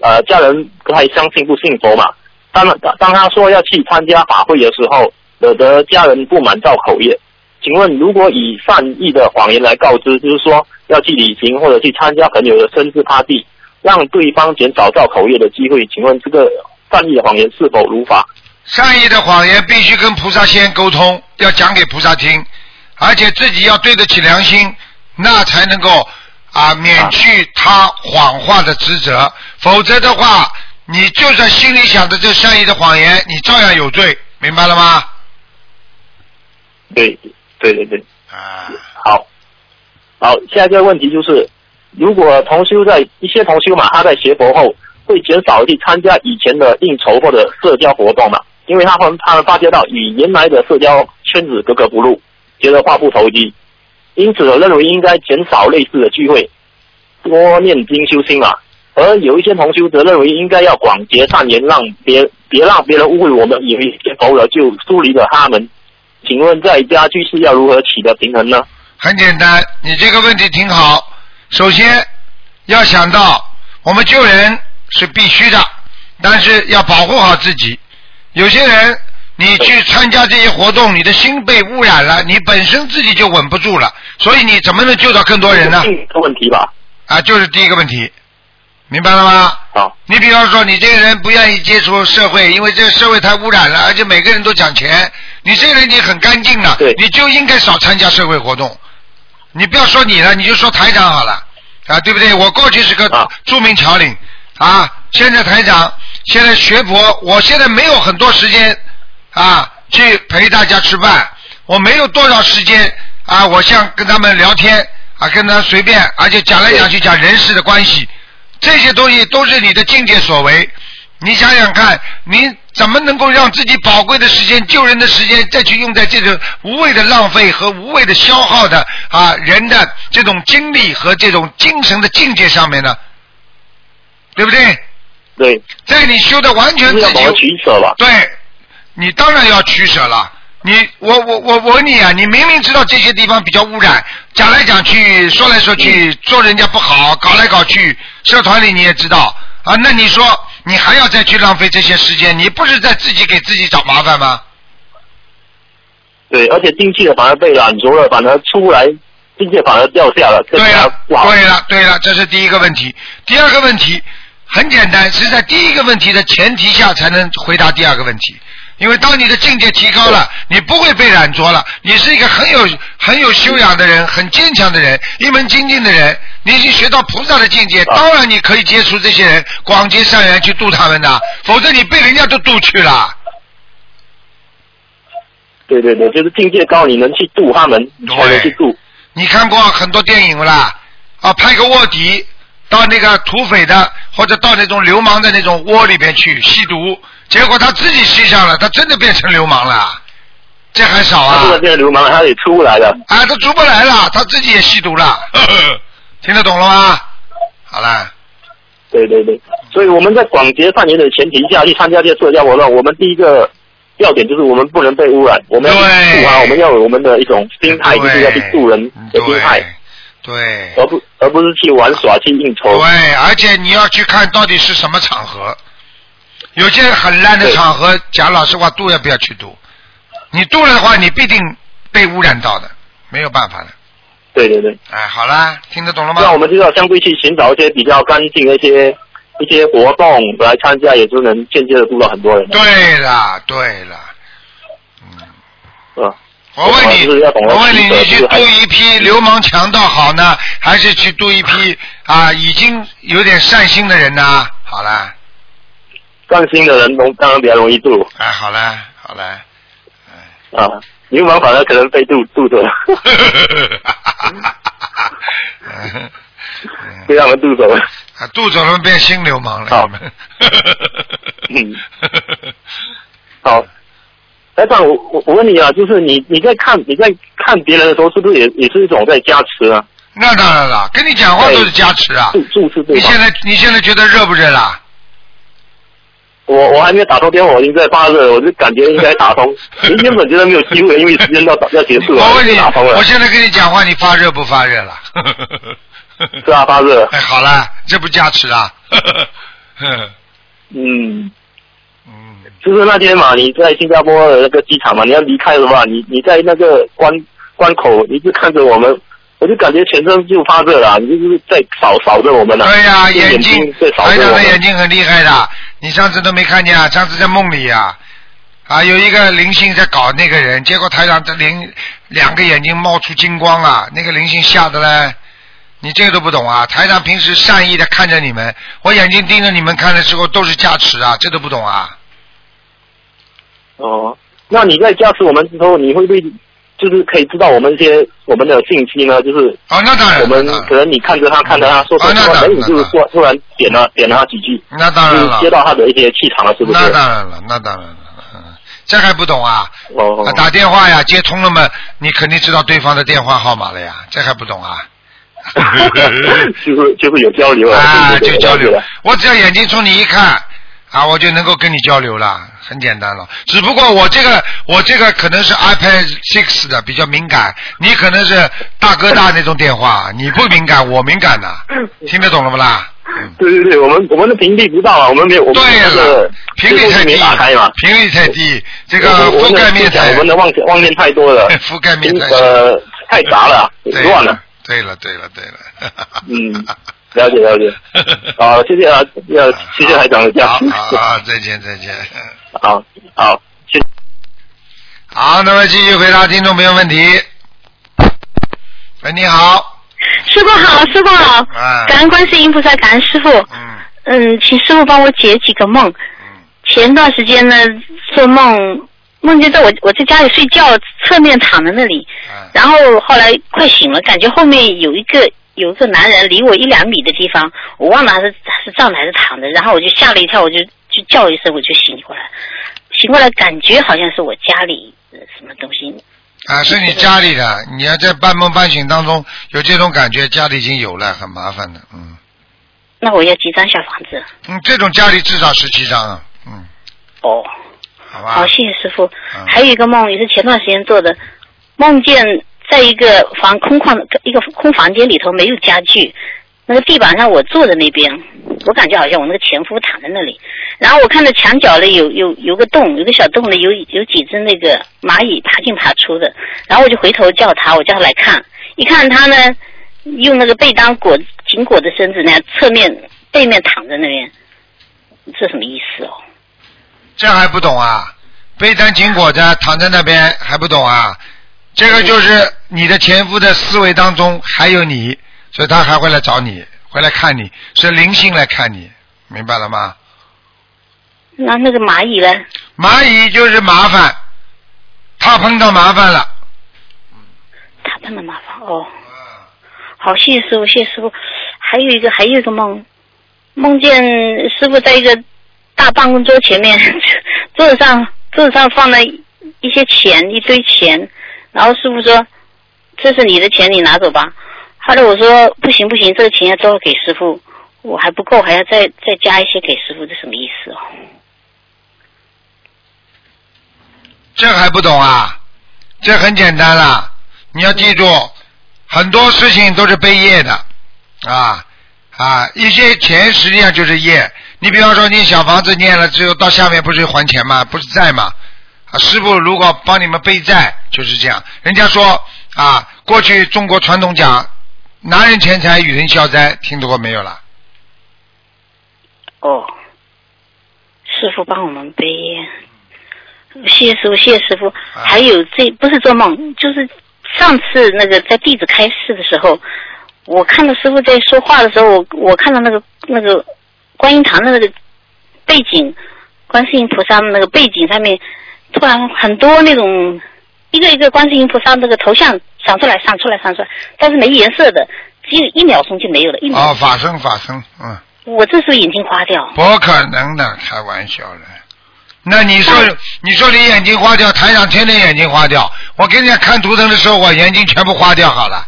呃，家人不太相信不信佛嘛。当当当他说要去参加法会的时候，惹得家人不满造口业。请问，如果以善意的谎言来告知，就是说要去旅行或者去参加朋友的生日 party，让对方减少造口业的机会，请问这个善意的谎言是否如法？善意的谎言必须跟菩萨先沟通，要讲给菩萨听，而且自己要对得起良心，那才能够啊免去他谎话的职责。否则的话，你就算心里想着这善意的谎言，你照样有罪，明白了吗？对，对对对。啊。好，好，下一个问题就是，如果同修在一些同修嘛，他在学佛后会减少去参加以前的应酬或者社交活动嘛，因为他们他们发觉到与原来的社交圈子格格不入，觉得话不投机，因此我认为应该减少类似的聚会，多念经修心嘛。而有一些同修则认为应该要广结善缘，让别别让别人误会我们以为学佛了就疏离了他们。请问在家居士要如何取得平衡呢？很简单，你这个问题挺好。首先要想到，我们救人是必须的，但是要保护好自己。有些人，你去参加这些活动，你的心被污染了，你本身自己就稳不住了，所以你怎么能救到更多人呢？这个问题吧。啊，就是第一个问题，明白了吗？好。你比方说，你这个人不愿意接触社会，因为这个社会太污染了，而且每个人都讲钱，你这个人已经很干净了，你就应该少参加社会活动。你不要说你了，你就说台长好了，啊，对不对？我过去是个著名侨领啊，现在台长，现在学佛，我现在没有很多时间啊去陪大家吃饭，我没有多少时间啊，我想跟他们聊天啊，跟他随便，而且讲来讲去讲人事的关系，这些东西都是你的境界所为。你想想看，你怎么能够让自己宝贵的时间、救人的时间，再去用在这种无谓的浪费和无谓的消耗的啊人的这种精力和这种精神的境界上面呢？对不对？对。在你修的完全自己要取舍了。对，你当然要取舍了。你我我我我问你啊，你明明知道这些地方比较污染，讲来讲去，说来说去，做人家不好，搞来搞去，社团里你也知道啊，那你说你还要再去浪费这些时间，你不是在自己给自己找麻烦吗？对，而且进去的反而被染足了，反而出来境界反而掉下了，对了。对了，对了，这是第一个问题。第二个问题很简单，是在第一个问题的前提下才能回答第二个问题。因为当你的境界提高了，你不会被染浊了，你是一个很有很有修养的人，很坚强的人，一门精进的人，你已经学到菩萨的境界，当然你可以接触这些人，广结善缘去度他们的，否则你被人家都度去了。对对对，就是境界高，你能去度他们，才能去度。你看过很多电影不啦？啊，拍个卧底到那个土匪的或者到那种流氓的那种窝里边去吸毒，结果他自己吸上了，他真的变成流氓了，这还少啊？他这个变流氓，他也出不来了。啊，他出不来了，他自己也吸毒了，呵 呵听得懂了吗？好了，对对对，所以我们在广结善缘的前提下去参加这些社交活动，我们第一个要点就是我们不能被污染，我们要去度啊，我们要有我们的一种心态，就是要去助人的心态。对而不而不是去玩耍去应酬。对，而且你要去看到底是什么场合，有些很烂的场合，讲老实话，度要不要去度？你度了的话，你必定被污染到的，没有办法的。对对对，哎，好啦，听得懂了吗？那我们就要相对去寻找一些比较干净的一些一些活动来参加，也就能间接的度到很多人。对啦，对了，是吧？我问你，我问你，你去度一批流氓强盗好呢，还是去度一批啊已经有点善心的人呢？好啦，善心的人容当然比较容易度哎，好啦，好啦，啊，流氓反而可能被度度走了，被他们渡走了。啊，渡走了变新流氓了，好。们。嗯，好，台长，我我我问你啊，就是你你在看你在看别人的时候，是不是也也是一种在加持啊？那当然了，跟你讲话都是加持啊。注注视对方。你现在你现在觉得热不热啦？我我还没有打通电话，我已经在发热了，我就感觉应该打通。你原本觉得没有机会，因为时间要要结束了，我问你我。现在跟你讲话，你发热不发热了？是啊，发热。哎，好了，这不加持啊？嗯。就是那天嘛，你在新加坡的那个机场嘛，你要离开的话，你你在那个关关口，你就看着我们，我就感觉全身就发热了，你就是在扫扫着我们了。对呀、用眼睛台长的。眼睛很厉害的，你上次都没看见啊？上次在梦里呀、啊，有一个灵性在搞那个人，结果台长的灵两个眼睛冒出金光啊，那个灵性吓得嘞，你这个都不懂啊？台长平时善意的看着你们，我眼睛盯着你们看的时候都是加持啊，这都不懂啊？哦，那你在加持我们之后，你会不会就是可以知道我们一些我们的信息呢？就是啊，那当然我们可能你看着他，看着他说说说，啊那当然你就是突突然点了点了他几句，那当然了接到他的一些气场了，是不是？那当然了，那当然了，嗯，这还不懂啊？哦啊打电话呀，接通了嘛，你肯定知道对方的电话号码了呀，这还不懂啊？就是就是有交流啊，对对对就交流了。我只要眼睛冲你一看，啊，我就能够跟你交流了，很简单了。只不过我这个我这个可能是 iPad Six 的比较敏感，你可能是大哥大那种电话，你不敏感，我敏感的，听得懂了不啦？对对对，我们我们的频率不到啊，我们没有，我们对那个了，频率太低频率太低，这个覆盖面太我们的妄妄念太多了，覆盖面太呃太杂了，对乱了。对了，对了，对了。嗯，了解了解。好，谢谢啊，要谢谢台长的加持。好好，再见再见。好好，谢谢。好，那么继续回答听众朋友问题。喂，你好。师傅好，师傅好，啊感恩观世音菩萨，感恩师傅。嗯。嗯，请师傅帮我解几个梦。前段时间呢，做梦梦见在我我在家里睡觉，侧面躺在那里，然后后来快醒了，感觉后面有一个有一个男人离我一两米的地方，我忘了他是他是站着还是躺着，然后我就吓了一跳，我就就叫一声，我就醒过来，醒过来感觉好像是我家里呃什么东西，啊，是你家里的，你要在半梦半醒当中有这种感觉，家里已经有了，很麻烦的，嗯。那我要几张小房子？嗯，这种家里至少十七张啊，嗯，哦，好吧，好，谢谢师傅。嗯。还有一个梦也是前段时间做的，梦见在一个房空旷的一个空房间里头没有家具，那个地板上我坐在那边，我感觉好像我那个前夫躺在那里，然后我看到墙角里有有有个洞，有个小洞里有有几只那个蚂蚁爬进爬出的，然后我就回头叫他，我叫他来看，一看他呢用那个被单裹紧裹着身子那侧面背面躺在那边，这什么意思哦？这还不懂啊？被单紧裹着躺在那边还不懂啊？这个就是你的前夫的思维当中还有你，所以他还会来找你，会来看你，是灵性来看你，明白了吗？那那个蚂蚁呢？蚂蚁就是麻烦，他碰到麻烦了。他碰到麻烦哦。好，谢谢师傅，谢谢师傅。还有一个，还有一个梦，梦见师傅在一个大办公桌前面，桌子上桌子上放了一些钱，一堆钱，然后师傅说：“这是你的钱，你拿走吧。”后来我说：“不行不行，这个钱要都要给师傅，我还不够，还要再再加一些给师傅，这什么意思哦？”这还不懂啊？这很简单啦，你要记住，很多事情都是背业的啊啊，一些钱实际上就是业。你比方说，你小房子念了之后，到下面不是还钱吗？不是债吗？啊，师傅如果帮你们背债，就是这样。人家说啊，过去中国传统讲，拿人钱财与人消灾，听说过没有啦？哦，师傅帮我们背，谢谢师傅，谢谢师傅。还有这不是做梦，就是上次那个在弟子开示的时候，我看到师傅在说话的时候，我我看到那个那个观音堂的那个背景，观世音菩萨那个背景上面，突然很多那种一个一个观世音菩萨那个头像闪出来，闪出来，闪出来，但是没颜色的，只有一秒钟就没有了，一秒钟。哦，法生法生，嗯，我这时候眼睛花掉。不可能的，开玩笑的。那你说，你说你眼睛花掉，台长天天眼睛花掉。我给人家看图腾的时候，我眼睛全部花掉好了。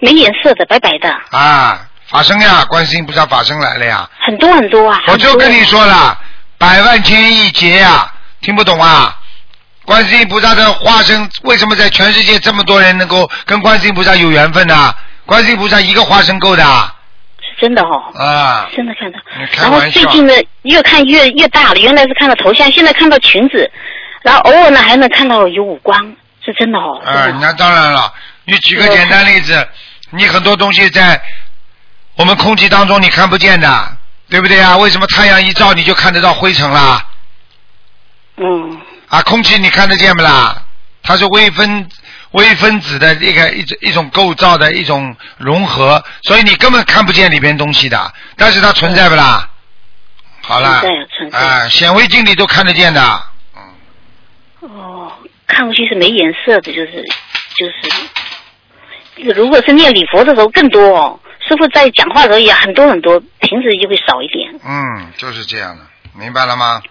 没颜色的，白白的，啊，法生呀，观世音菩萨法生来了呀！很多很多啊。我就跟你说了，百万千亿劫呀，听不懂啊？观世音菩萨的化身，为什么在全世界这么多人能够跟观世音菩萨有缘分呢？观世音菩萨一个化身够的。是真的哦。啊。真的看到。你开然后最。近呢，越看越越大了，原来是看到头像，现在看到裙子，然后偶尔呢还能看到有五官，是真的哦。啊，那当然了。你举个简单例子，你很多东西在我们空气当中你看不见的，对不对啊？为什么太阳一照你就看得到灰尘啦？嗯。啊，空气你看得见不啦？它是微分微分子的一个一种一种构造的一种融合，所以你根本看不见里边东西的，但是它存在不啦？好了存在存，在啊，显微镜里都看得见的。哦，看过去是没颜色的，就是就是，如果是念礼佛的时候更多哦。师傅在讲话的时候也很多很多，平时就会少一点。嗯，就是这样的，明白了吗？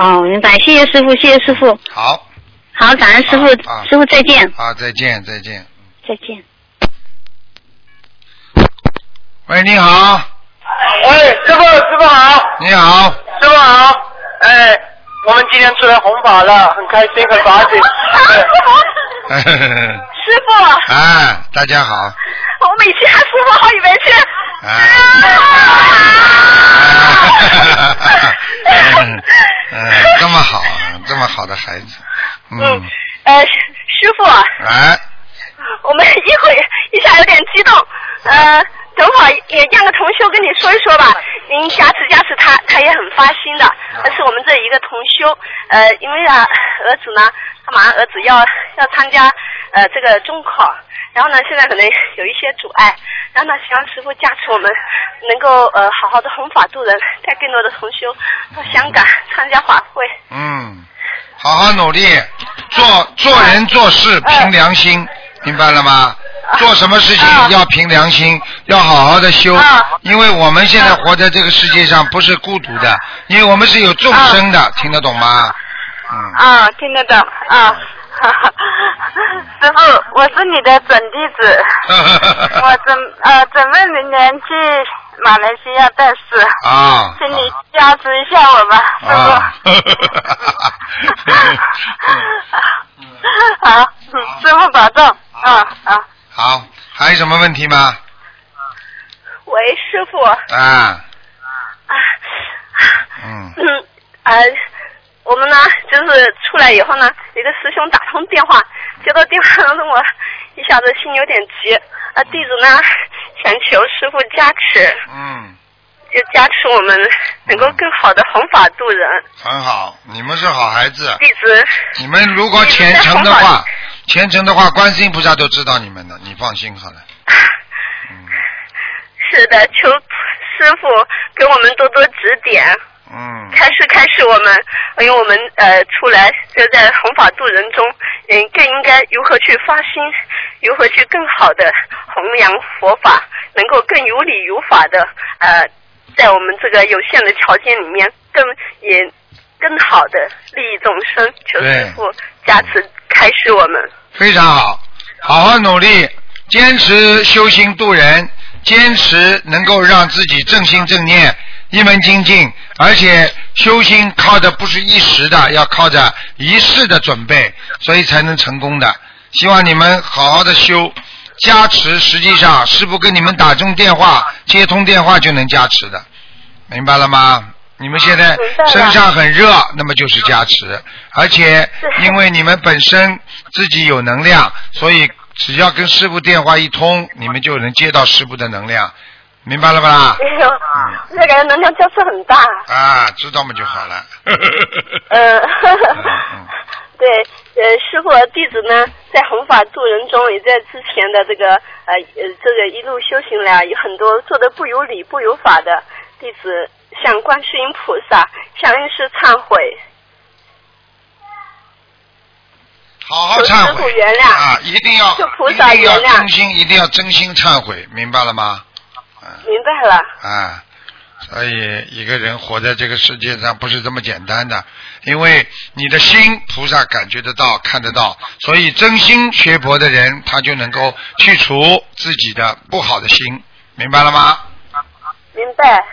哦，明白，谢谢师傅，谢谢师傅。好，好，感恩师傅，啊师傅再见，好，再见，再见。再见。喂，你好，喂，师傅，师傅好，你好，师傅好，哎，我们今天出来红法了，很开心，很高兴。师傅，哎，大家好，我每次喊师傅好以为啊。嗯，这么好，这么好的孩子，嗯，呃，师傅，哎，我们一会一下有点激动，呃，等会儿也让个同修跟你说一说吧。您加持加持他，他也很发心的。他是我们这一个同修，呃，因为啊，儿子呢，他马上儿子要要参加呃这个中考，然后呢，现在可能有一些阻碍，然后呢，希望师傅加持我们能够呃好好的弘法度人，带更多的同修到香港参加法会。嗯，好好努力，做做人做事凭良心，明白了吗？做什么事情要凭良心，要好好的修，因为我们现在活在这个世界上不是孤独的，因为我们是有众生的，听得懂吗？嗯，啊，听得懂啊。师傅，我是你的准弟子，我准呃准备明年去马来西亚拜师，啊请你加持一下我吧，师傅。啊，好，嗯师傅保重，啊啊。好，还有什么问题吗？喂，师傅，啊，啊嗯，嗯呃，我们呢就是出来以后呢，一个师兄打通电话，接到电话让我一下子心有点急，啊，弟子呢想求师傅加持，嗯，就加持我们能够更好的弘法度人。很好，你们是好孩子。弟子，你们如果虔诚的话，虔诚的话，观世音菩萨都知道你们的，你放心好了。嗯是的，求师傅给我们多多指点。嗯，开始开始我们，因为我们呃出来就在弘法度人中，嗯，更应该如何去发心，如何去更好的弘扬佛法，能够更有理有法的呃，在我们这个有限的条件里面，更也更好的利益众生。求师傅加持开始我们。非常好，好好努力，坚持修心度人，坚持能够让自己正心正念，一门精进，而且修心靠的不是一时的，要靠着一世的准备，所以才能成功的。希望你们好好的修。加持实际上师傅跟你们打中电话，接通电话就能加持的，明白了吗？你们现在身上很热，那么就是加持，而且因为你们本身自己有能量，所以只要跟师傅电话一通，你们就能接到师傅的能量，明白了吧啦？没有，那个能量交错很大。啊，知道嘛就好了。嗯，对，呃，师傅弟子呢，在弘法度人中，也在之前的这个呃呃这个一路修行来，有很多做的不有理不有法的弟子，向观世音菩萨向恩师忏悔，好好忏悔啊！一定要就菩一定要萨原谅真心，一定要真心忏悔，明白了吗？明白了。啊，所以一个人活在这个世界上不是这么简单的，因为你的心菩萨感觉得到、看得到，所以真心学佛的人，他就能够去除自己的不好的心，明白了吗？明白。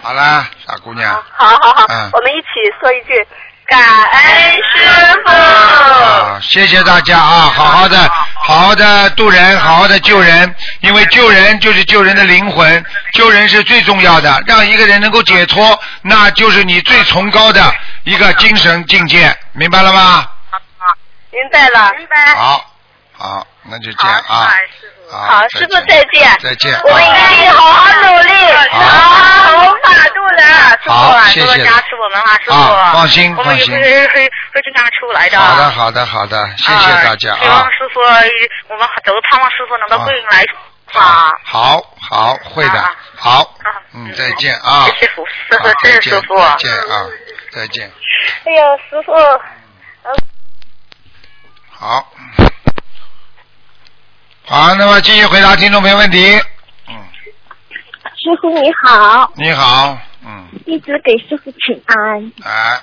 好啦，傻姑娘，好好好，嗯我们一起说一句感恩师傅。啊，谢谢大家啊，好好的，好好的渡人，好好的救人，因为救人就是救人的灵魂，救人是最重要的，让一个人能够解脱，那就是你最崇高的一个精神境界，明白了吗？明白了，明白。好，好，那就这样啊。好，师傅再见。再见。我们一定好好努力，好好法度人。师傅好啊，谢谢多加持我们啊，师傅。啊放心我们会会会经常出来的。好的，好的，好的，谢谢大家希望啊。师傅，我们都盼望师傅能到桂林来啊。好好，会的，好，嗯，再见啊。谢谢师傅，师傅好，谢谢再见师傅。再见啊，再见。哎呀，师傅。好，好，那么继续回答听众朋友问题。嗯。师傅你好，你好，嗯，一直给师傅请安。啊，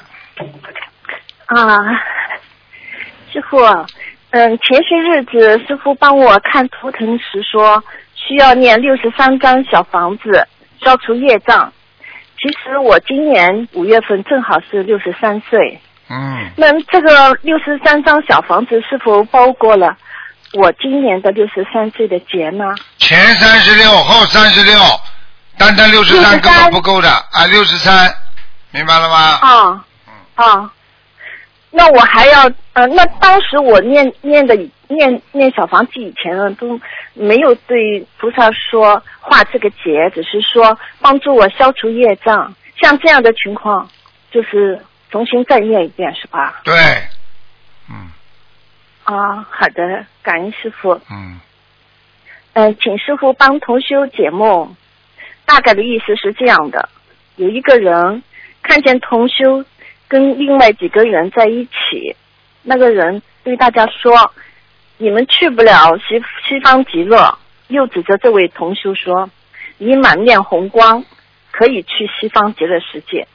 啊，师傅，嗯，前些日子师傅帮我看图腾时说需要念六十三张小房子消除业障。其实我今年五月份正好是六十三岁，嗯，那这个六十三张小房子是否包括了我今年的六十三岁的节呢？前三十六，后三十六，单单六十三根本不够的啊，六十三，明白了吗？啊啊，那我还要呃，那当时我念念的念念小房子以前呢，都没有对菩萨说化这个结，只是说帮助我消除业障。像这样的情况，就是重新再念一遍，是吧？对，啊，好的，感恩师傅。嗯。嗯、请师傅帮同修解梦。大概的意思是这样的：有一个人看见同修跟另外几个人在一起，那个人对大家说：“你们去不了西西方极乐。”又指着这位同修说：“你满面红光，可以去西方极乐世界，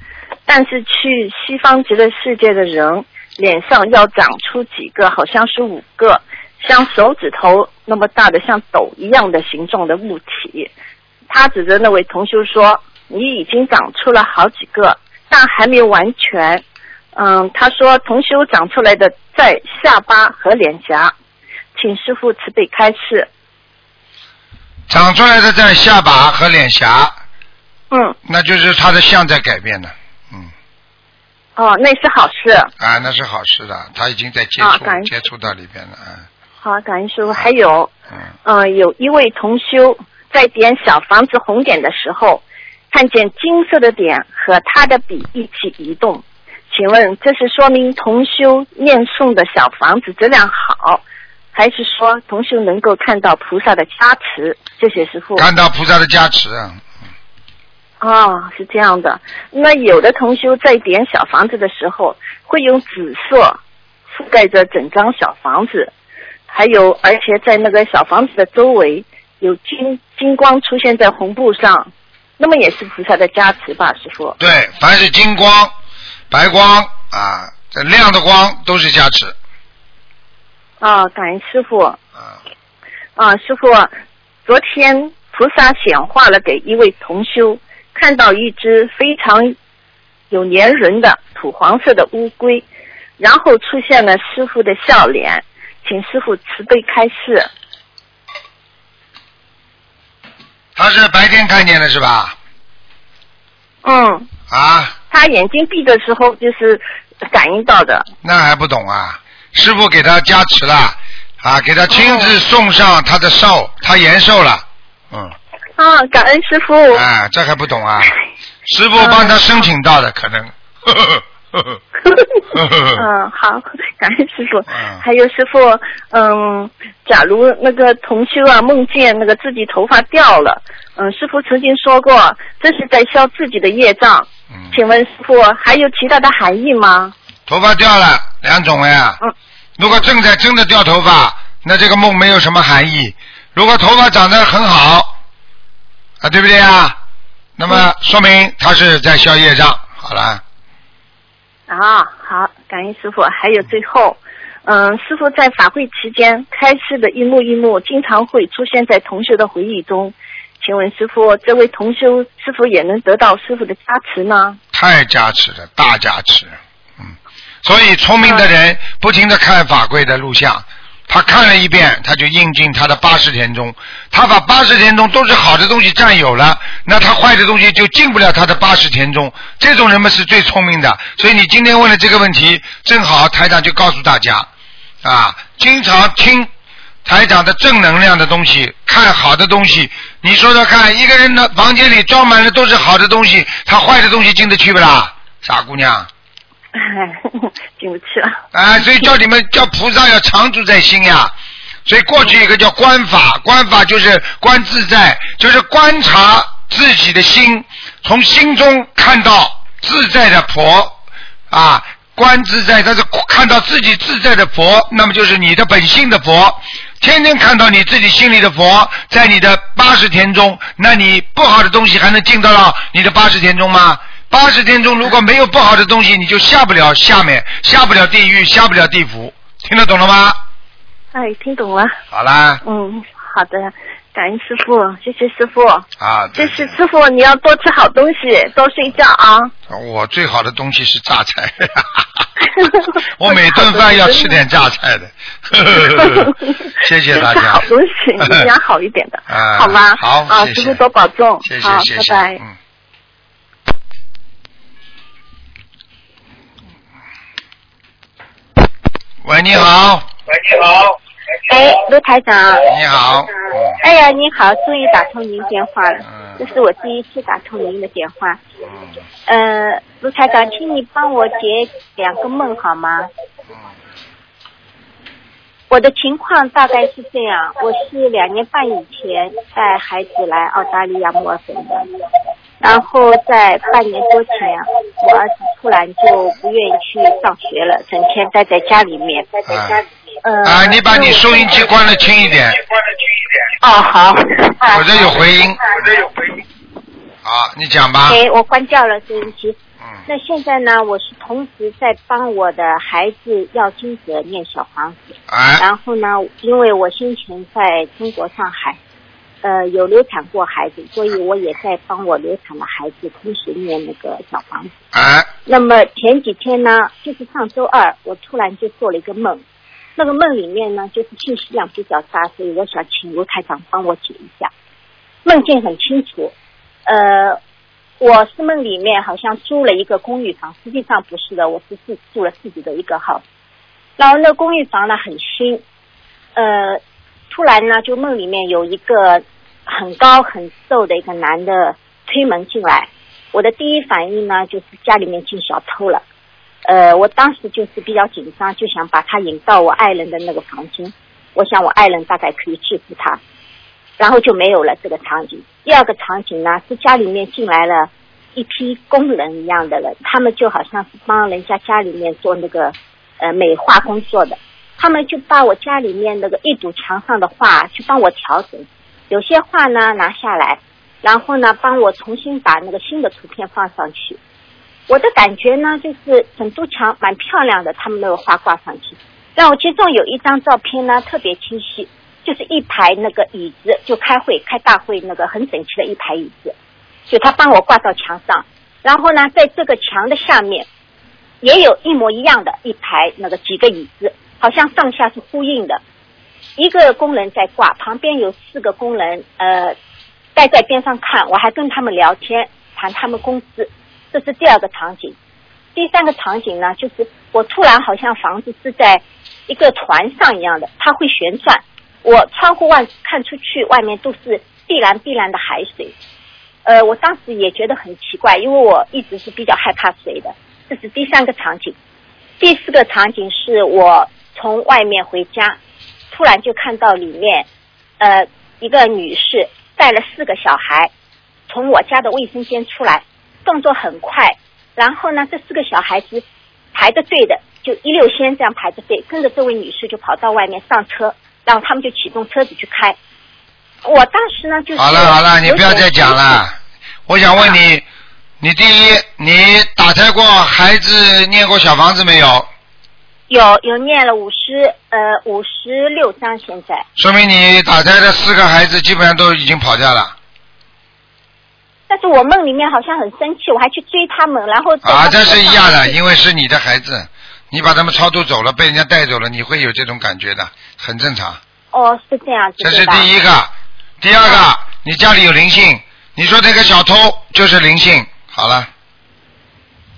但是去西方极乐世界的人脸上要长出几个，好像是五个，像手指头那么大的像斗一样的形状的物体。他指着那位同修说：“你已经长出了好几个，但还没有完全。”嗯，他说同修长出来的在下巴和脸颊，请师傅慈悲开示。长出来的在下巴和脸颊，嗯，那就是他的相在改变的哦，那是好事。啊，那是好事的，他已经在接触、接触到里边了，嗯好，感恩师傅。还有，嗯、有一位同修在点小房子红点的时候，看见金色的点和他的笔一起移动，请问这是说明同修念诵的小房子质量好，还是说同修能够看到菩萨的加持？谢谢师傅。看到菩萨的加持，啊哦，是这样的。那有的同修在点小房子的时候，会用紫色覆盖着整张小房子，还有而且在那个小房子的周围有金金光出现在红布上，那么也是菩萨的加持吧，师傅？对，凡是金光、白光啊，这亮的光都是加持。啊，感恩师傅。啊，师傅，昨天菩萨显化了给一位同修，看到一只非常有粘人的土黄色的乌龟，然后出现了师傅的笑脸，请师傅慈悲开示。他是白天看见的是吧？嗯，啊，他眼睛闭的时候就是感应到的。那还不懂啊？师傅给他加持了，啊，给他亲自送上他的寿，他延寿了，嗯，啊，感恩师傅。哎，这还不懂啊？师傅帮他申请到的，可能。嗯，好，感恩师傅。还有师傅，嗯，假如那个同修啊梦见那个自己头发掉了，嗯，师傅曾经说过，这是在消自己的业障。嗯请问师傅还有其他的含义吗？头发掉了两种呀。嗯。如果正在真的掉头发，那这个梦没有什么含义；如果头发长得很好，啊，对不对啊？那么说明他是在消业障。好了。啊，好，感恩师傅。还有最后，嗯，师傅在法会期间开示的一幕一幕，经常会出现在同学的回忆中。请问师傅，这位同修是否也能得到师傅的加持呢？太加持了，大加持。嗯，所以聪明的人不停的看法规的录像，他看了一遍，他就印进他的八十田中。他把八十田中都是好的东西占有了，那他坏的东西就进不了他的八十田中。这种人们是最聪明的。所以你今天问的这个问题，正好台长就告诉大家啊，经常听台长的正能量的东西，看好的东西。你说说看，一个人的房间里装满了都是好的东西，他坏的东西进得去不啦？傻姑娘。进不去了。啊，所以叫你们叫菩萨要常住在心呀。所以过去一个叫观法，观法就是观自在，就是观察自己的心，从心中看到自在的佛啊，观自在，他是看到自己自在的佛，那么就是你的本性的佛。天天看到你自己心里的佛在你的八十天中，那你不好的东西还能进到了你的八十天中吗？八十天中如果没有不好的东西，你就下不了下面，下不了地狱，下不了地府，听得懂了吗？哎，听懂了。好啦。嗯，好的，感恩师傅，谢谢师傅。啊，谢谢师傅，你要多吃好东西，多睡觉啊。我最好的东西是榨菜，我每顿饭要吃点榨菜的。谢谢大家。好东西，营养好一点的，啊好吗？好啊，谢谢师傅多保重。谢谢好，谢谢拜拜。嗯喂，你好。喂，你好。哎，卢台长。你好。哎呀，你好，终于打通您电话了，这是我第一次打通您的电话。呃，卢台长，请你帮我解两个梦好吗？我的情况大概是这样，我是两年半以前带孩子来澳大利亚墨尔本的，然后在半年多前，我儿子突然就不愿意去上学了，整天待在家里面。呃，啊，你把你收音机关的轻一点，哦，好。我这有回音。我这有回音好，你讲吧。哎，我关掉了收音机。那现在呢，我是同时在帮我的孩子要金者念小房子。哎。然后呢，因为我先前在中国上海，呃，有流产过孩子，所以我也在帮我流产的孩子同时念那个小房子。啊。那么前几天呢，就是上周二，我突然就做了一个梦，那个梦里面呢，就是信息量比较大，所以我想请卢台长帮我解一下。梦境很清楚，呃，我是梦里面好像租了一个公寓房，实际上不是的，我是自住了自己的一个 house。然后那公寓房呢很新，呃，突然呢就梦里面有一个很高很瘦的一个男的推门进来，我的第一反应呢就是家里面进小偷了。呃，我当时就是比较紧张，就想把他引到我爱人的那个房间，我想我爱人大概可以制服他，然后就没有了这个场景。第二个场景呢是家里面进来了一批工人一样的人，他们就好像是帮人家家里面做那个呃美化工作的，他们就把我家里面那个一堵墙上的画去帮我调整，有些画呢拿下来，然后呢帮我重新把那个新的图片放上去。我的感觉呢，就是整堵墙蛮漂亮的，他们那个画挂上去。让我其中有一张照片呢，特别清晰，就是一排那个椅子，就开会开大会那个很整齐的一排椅子，就他帮我挂到墙上。然后呢，在这个墙的下面，也有一模一样的一排那个几个椅子，好像上下是呼应的。一个工人在挂，旁边有四个工人，呃，待在边上看，我还跟他们聊天，谈他们工资。这是第二个场景。第三个场景呢，就是我突然好像房子是在一个船上一样的，它会旋转。我窗户外看出去，外面都是碧蓝碧蓝的海水。呃，我当时也觉得很奇怪，因为我一直是比较害怕水的。这是第三个场景。第四个场景是我从外面回家，突然就看到里面，呃，一个女士带了四个小孩，从我家的卫生间出来，动作很快。然后呢，这四个小孩子排着队的，就一溜烟这样排着队，跟着这位女士就跑到外面上车，然后他们就启动车子去开。我当时呢，就是好了好了，你不要再讲了。我想问你，你第一，你打胎过孩子念过小房子没有？有有念了五十呃五十六章，现在说明你打胎的四个孩子基本上都已经跑掉了。但是我梦里面好像很生气，我还去追他们，然后啊，这是一样的，因为是你的孩子，你把他们超度走了，被人家带走了，你会有这种感觉的，很正常。哦，是这样子。这是第一个，第二个，你家里有灵性，你说那个小偷就是灵性，好了。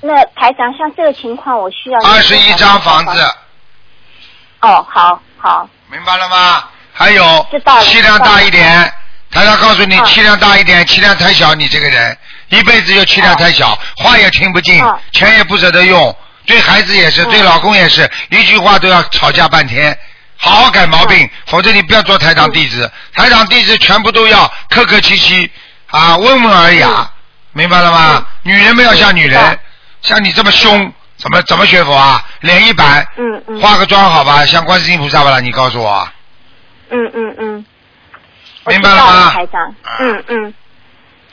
那台长，像这个情况，我需要二十一张房子。哦，好好。明白了吗？还有气量大一点。台长告诉你，嗯气量大一点，气量太小，你这个人一辈子就气量太小，话也听不进，钱也不舍得用，对孩子也是，对老公也是，一句话都要吵架半天。好好改毛病，否则你不要做台长弟子。台长弟子全部都要客客气气啊，温文尔雅，明白了吗？女人们要像女人，像你这么凶，怎么怎么学佛啊？脸一板，嗯嗯化个妆好吧，像观世音菩萨吧啦，你告诉我。嗯嗯嗯。我明白了吗台长，嗯嗯。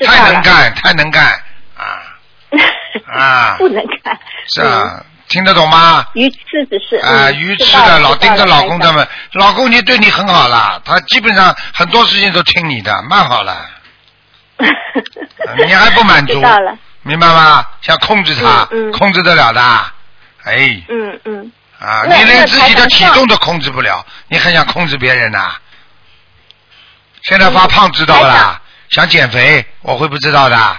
太能干，太能干啊 啊！不能干。是啊，听得懂吗？鱼吃只是啊，嗯鱼吃的老盯着老公他。们，老公已经对你很好了，他基本上很多事情都听你的，蛮好了。你还不满足知道了，明白吗？想控制他，嗯嗯控制得了的，哎嗯嗯。啊，你连自己的体重都控制不了，你还想控制别人呐？现在发胖知道不啦？想减肥，我会不知道的，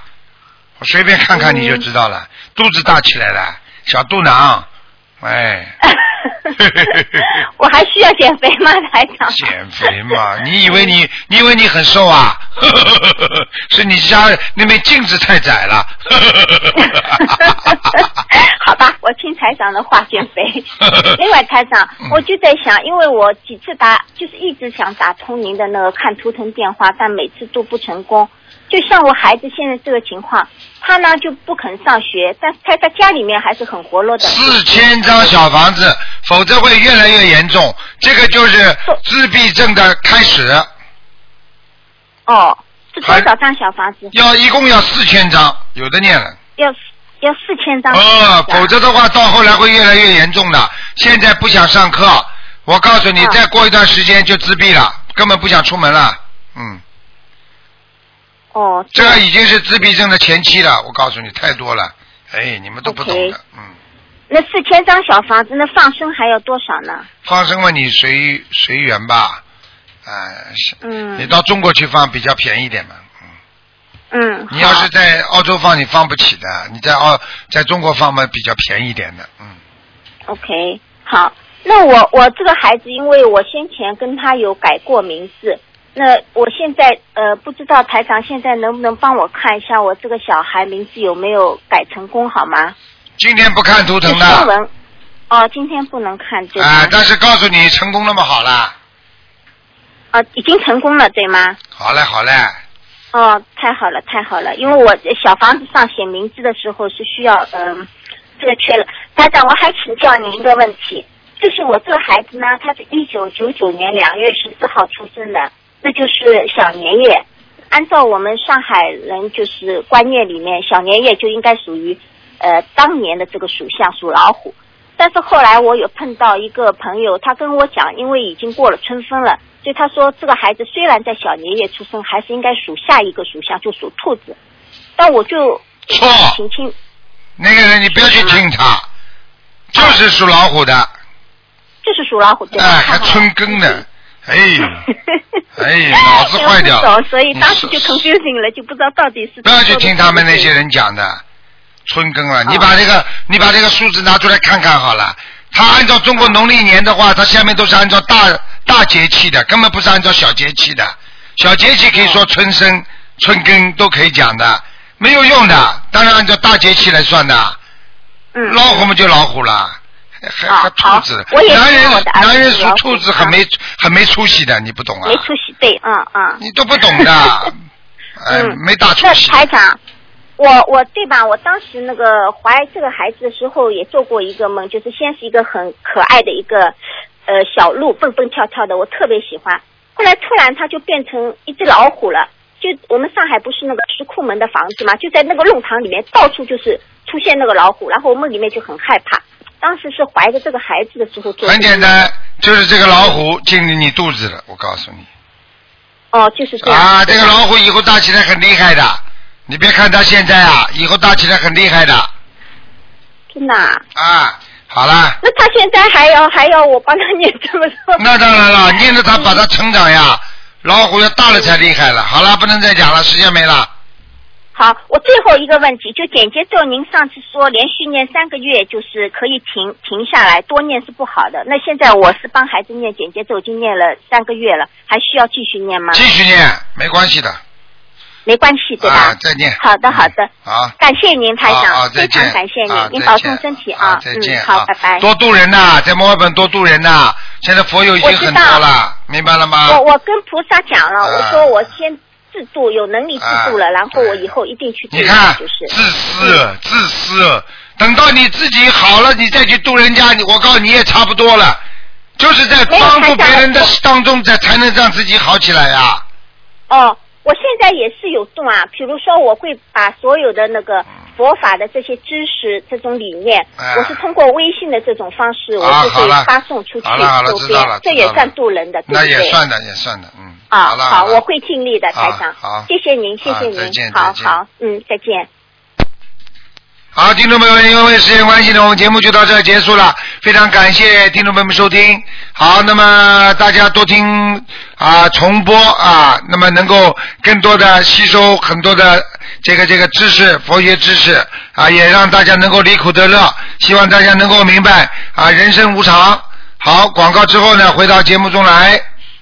我随便看看你就知道了，肚子大起来了，小肚囊，哎。我还需要减肥吗，台长？减肥嘛？你以为你你以为你很瘦啊？是你家那面镜子太窄了。好吧，我听台长的话减肥。另外，台长，嗯我就在想，因为我几次打，就是一直想打通您的那个看图腾电话，但每次都不成功。就像我孩子现在这个情况，他呢就不肯上学，但是他在家里面还是很活络的。四千张小房子，否则会越来越严重。这个就是自闭症的开始。哦，是多少张小房子？要一共要四千张，有的念了。要要四千张。哦，否则的话到后来会越来越严重的。现在不想上课，我告诉你，再过一段时间就自闭了，根本不想出门了。嗯。哦。这已经是自闭症的前期了，我告诉你，太多了。哎，你们都不懂的。嗯那四千张小房子，那放生还要多少呢？放生嘛，你随随缘吧。啊、你到中国去放比较便宜点嘛。嗯嗯。你要是在澳洲放，你放不起的。你在澳在中国放嘛，比较便宜点的。嗯。OK，好。那我我这个孩子，因为我先前跟他有改过名字，那我现在呃不知道台长现在能不能帮我看一下我这个小孩名字有没有改成功好吗？今天不看图腾新的。闻哦，今天不能看对啊、吗？但是告诉你，成功那么好了。啊，已经成功了对吗？好嘞，好嘞。哦，太好了，太好了！因为我小房子上写名字的时候是需要嗯、这个缺了。台长，我还请教您一个问题，就是我这个孩子呢，他是一九九九年两月十四号出生的，那就是小年夜。按照我们上海人就是观念里面，小年夜就应该属于呃当年的这个属相，属老虎。但是后来我有碰到一个朋友，他跟我讲，因为已经过了春分了，所以他说这个孩子虽然在小年夜出生，还是应该属下一个属相，就属兔子。但我就错，请请那个人你不要去听他，就是属老虎的，就是属老虎的？哎，还春耕呢，哎，哎，脑子坏掉所以当时就 confusing 了，就不知道到底是。不要去听他们那些人讲的，春耕哦啊！你把这个，你把这个数字拿出来看看好了。他按照中国农历年的话，他下面都是按照大大节气的，根本不是按照小节气的。小节气可以说春生、春耕都可以讲的，没有用的。当然按照大节气来算的。嗯。老虎嘛就老虎了，还还兔子。我也男人男人属兔子很没很没出息的，你不懂啊没？出息，对，嗯嗯。你都不懂的，哎，嗯没大出那息。台长，我我对吧？我当时那个怀这个孩子的时候，也做过一个梦，就是先是一个很可爱的一个呃小鹿，蹦蹦跳跳的，我特别喜欢。后来突然它就变成一只老虎了。就我们上海不是那个石库门的房子嘛，就在那个弄堂里面，到处就是出现那个老虎，然后我梦里面就很害怕。当时是怀着这个孩子的时候做的。很简单，就是这个老虎进了你肚子了，我告诉你。哦，就是这样。啊，这个老虎以后大起来很厉害的，你别看它现在啊，以后大起来很厉害的真的啊？啊。好了，那他现在还要还要我帮他念这么多？那当然了，念着他把他成长呀，老虎要大了才厉害了。好了，不能再讲了，时间没了。好，我最后一个问题，就简洁咒，您上次说连续念三个月就是可以停停下来，多念是不好的。那现在我是帮孩子念简洁咒，已经念了三个月了，还需要继续念吗？继续念，没关系的。没关系，对吧？啊，再见。好的，好的。好。感谢您，台长，非常感谢您啊，您保重身体啊啊。再见嗯，好啊，拜拜。多度人呐，在墨尔本多度人呐。现在佛友已经很多了，明白了吗？我我跟菩萨讲了，啊我说我先自度，有能力自度了，然后我以后一定去度你看，就是。自私，自私。等到你自己好了，你再去度人家，你我告诉你也差不多了，就是在帮助别人的当中，才才能让自己好起来呀。哦，我现在也是有动啊，比如说我会把所有的那个佛法的这些知识、这种理念，哎我是通过微信的这种方式，我就会发送出去这也算渡人的，对对那？也算的，也算的，嗯。啊，好我会尽力的，台长。好谢谢您，谢谢您。好再见好好，嗯，再见。好，听众朋友们，因为时间关系呢，我们节目就到这儿结束了。非常感谢听众朋友们收听。好，那么大家多听啊重播啊，那么能够更多的吸收很多的这个这个知识，佛学知识啊，也让大家能够离苦得乐。希望大家能够明白啊，人生无常。好，广告之后呢，回到节目中来。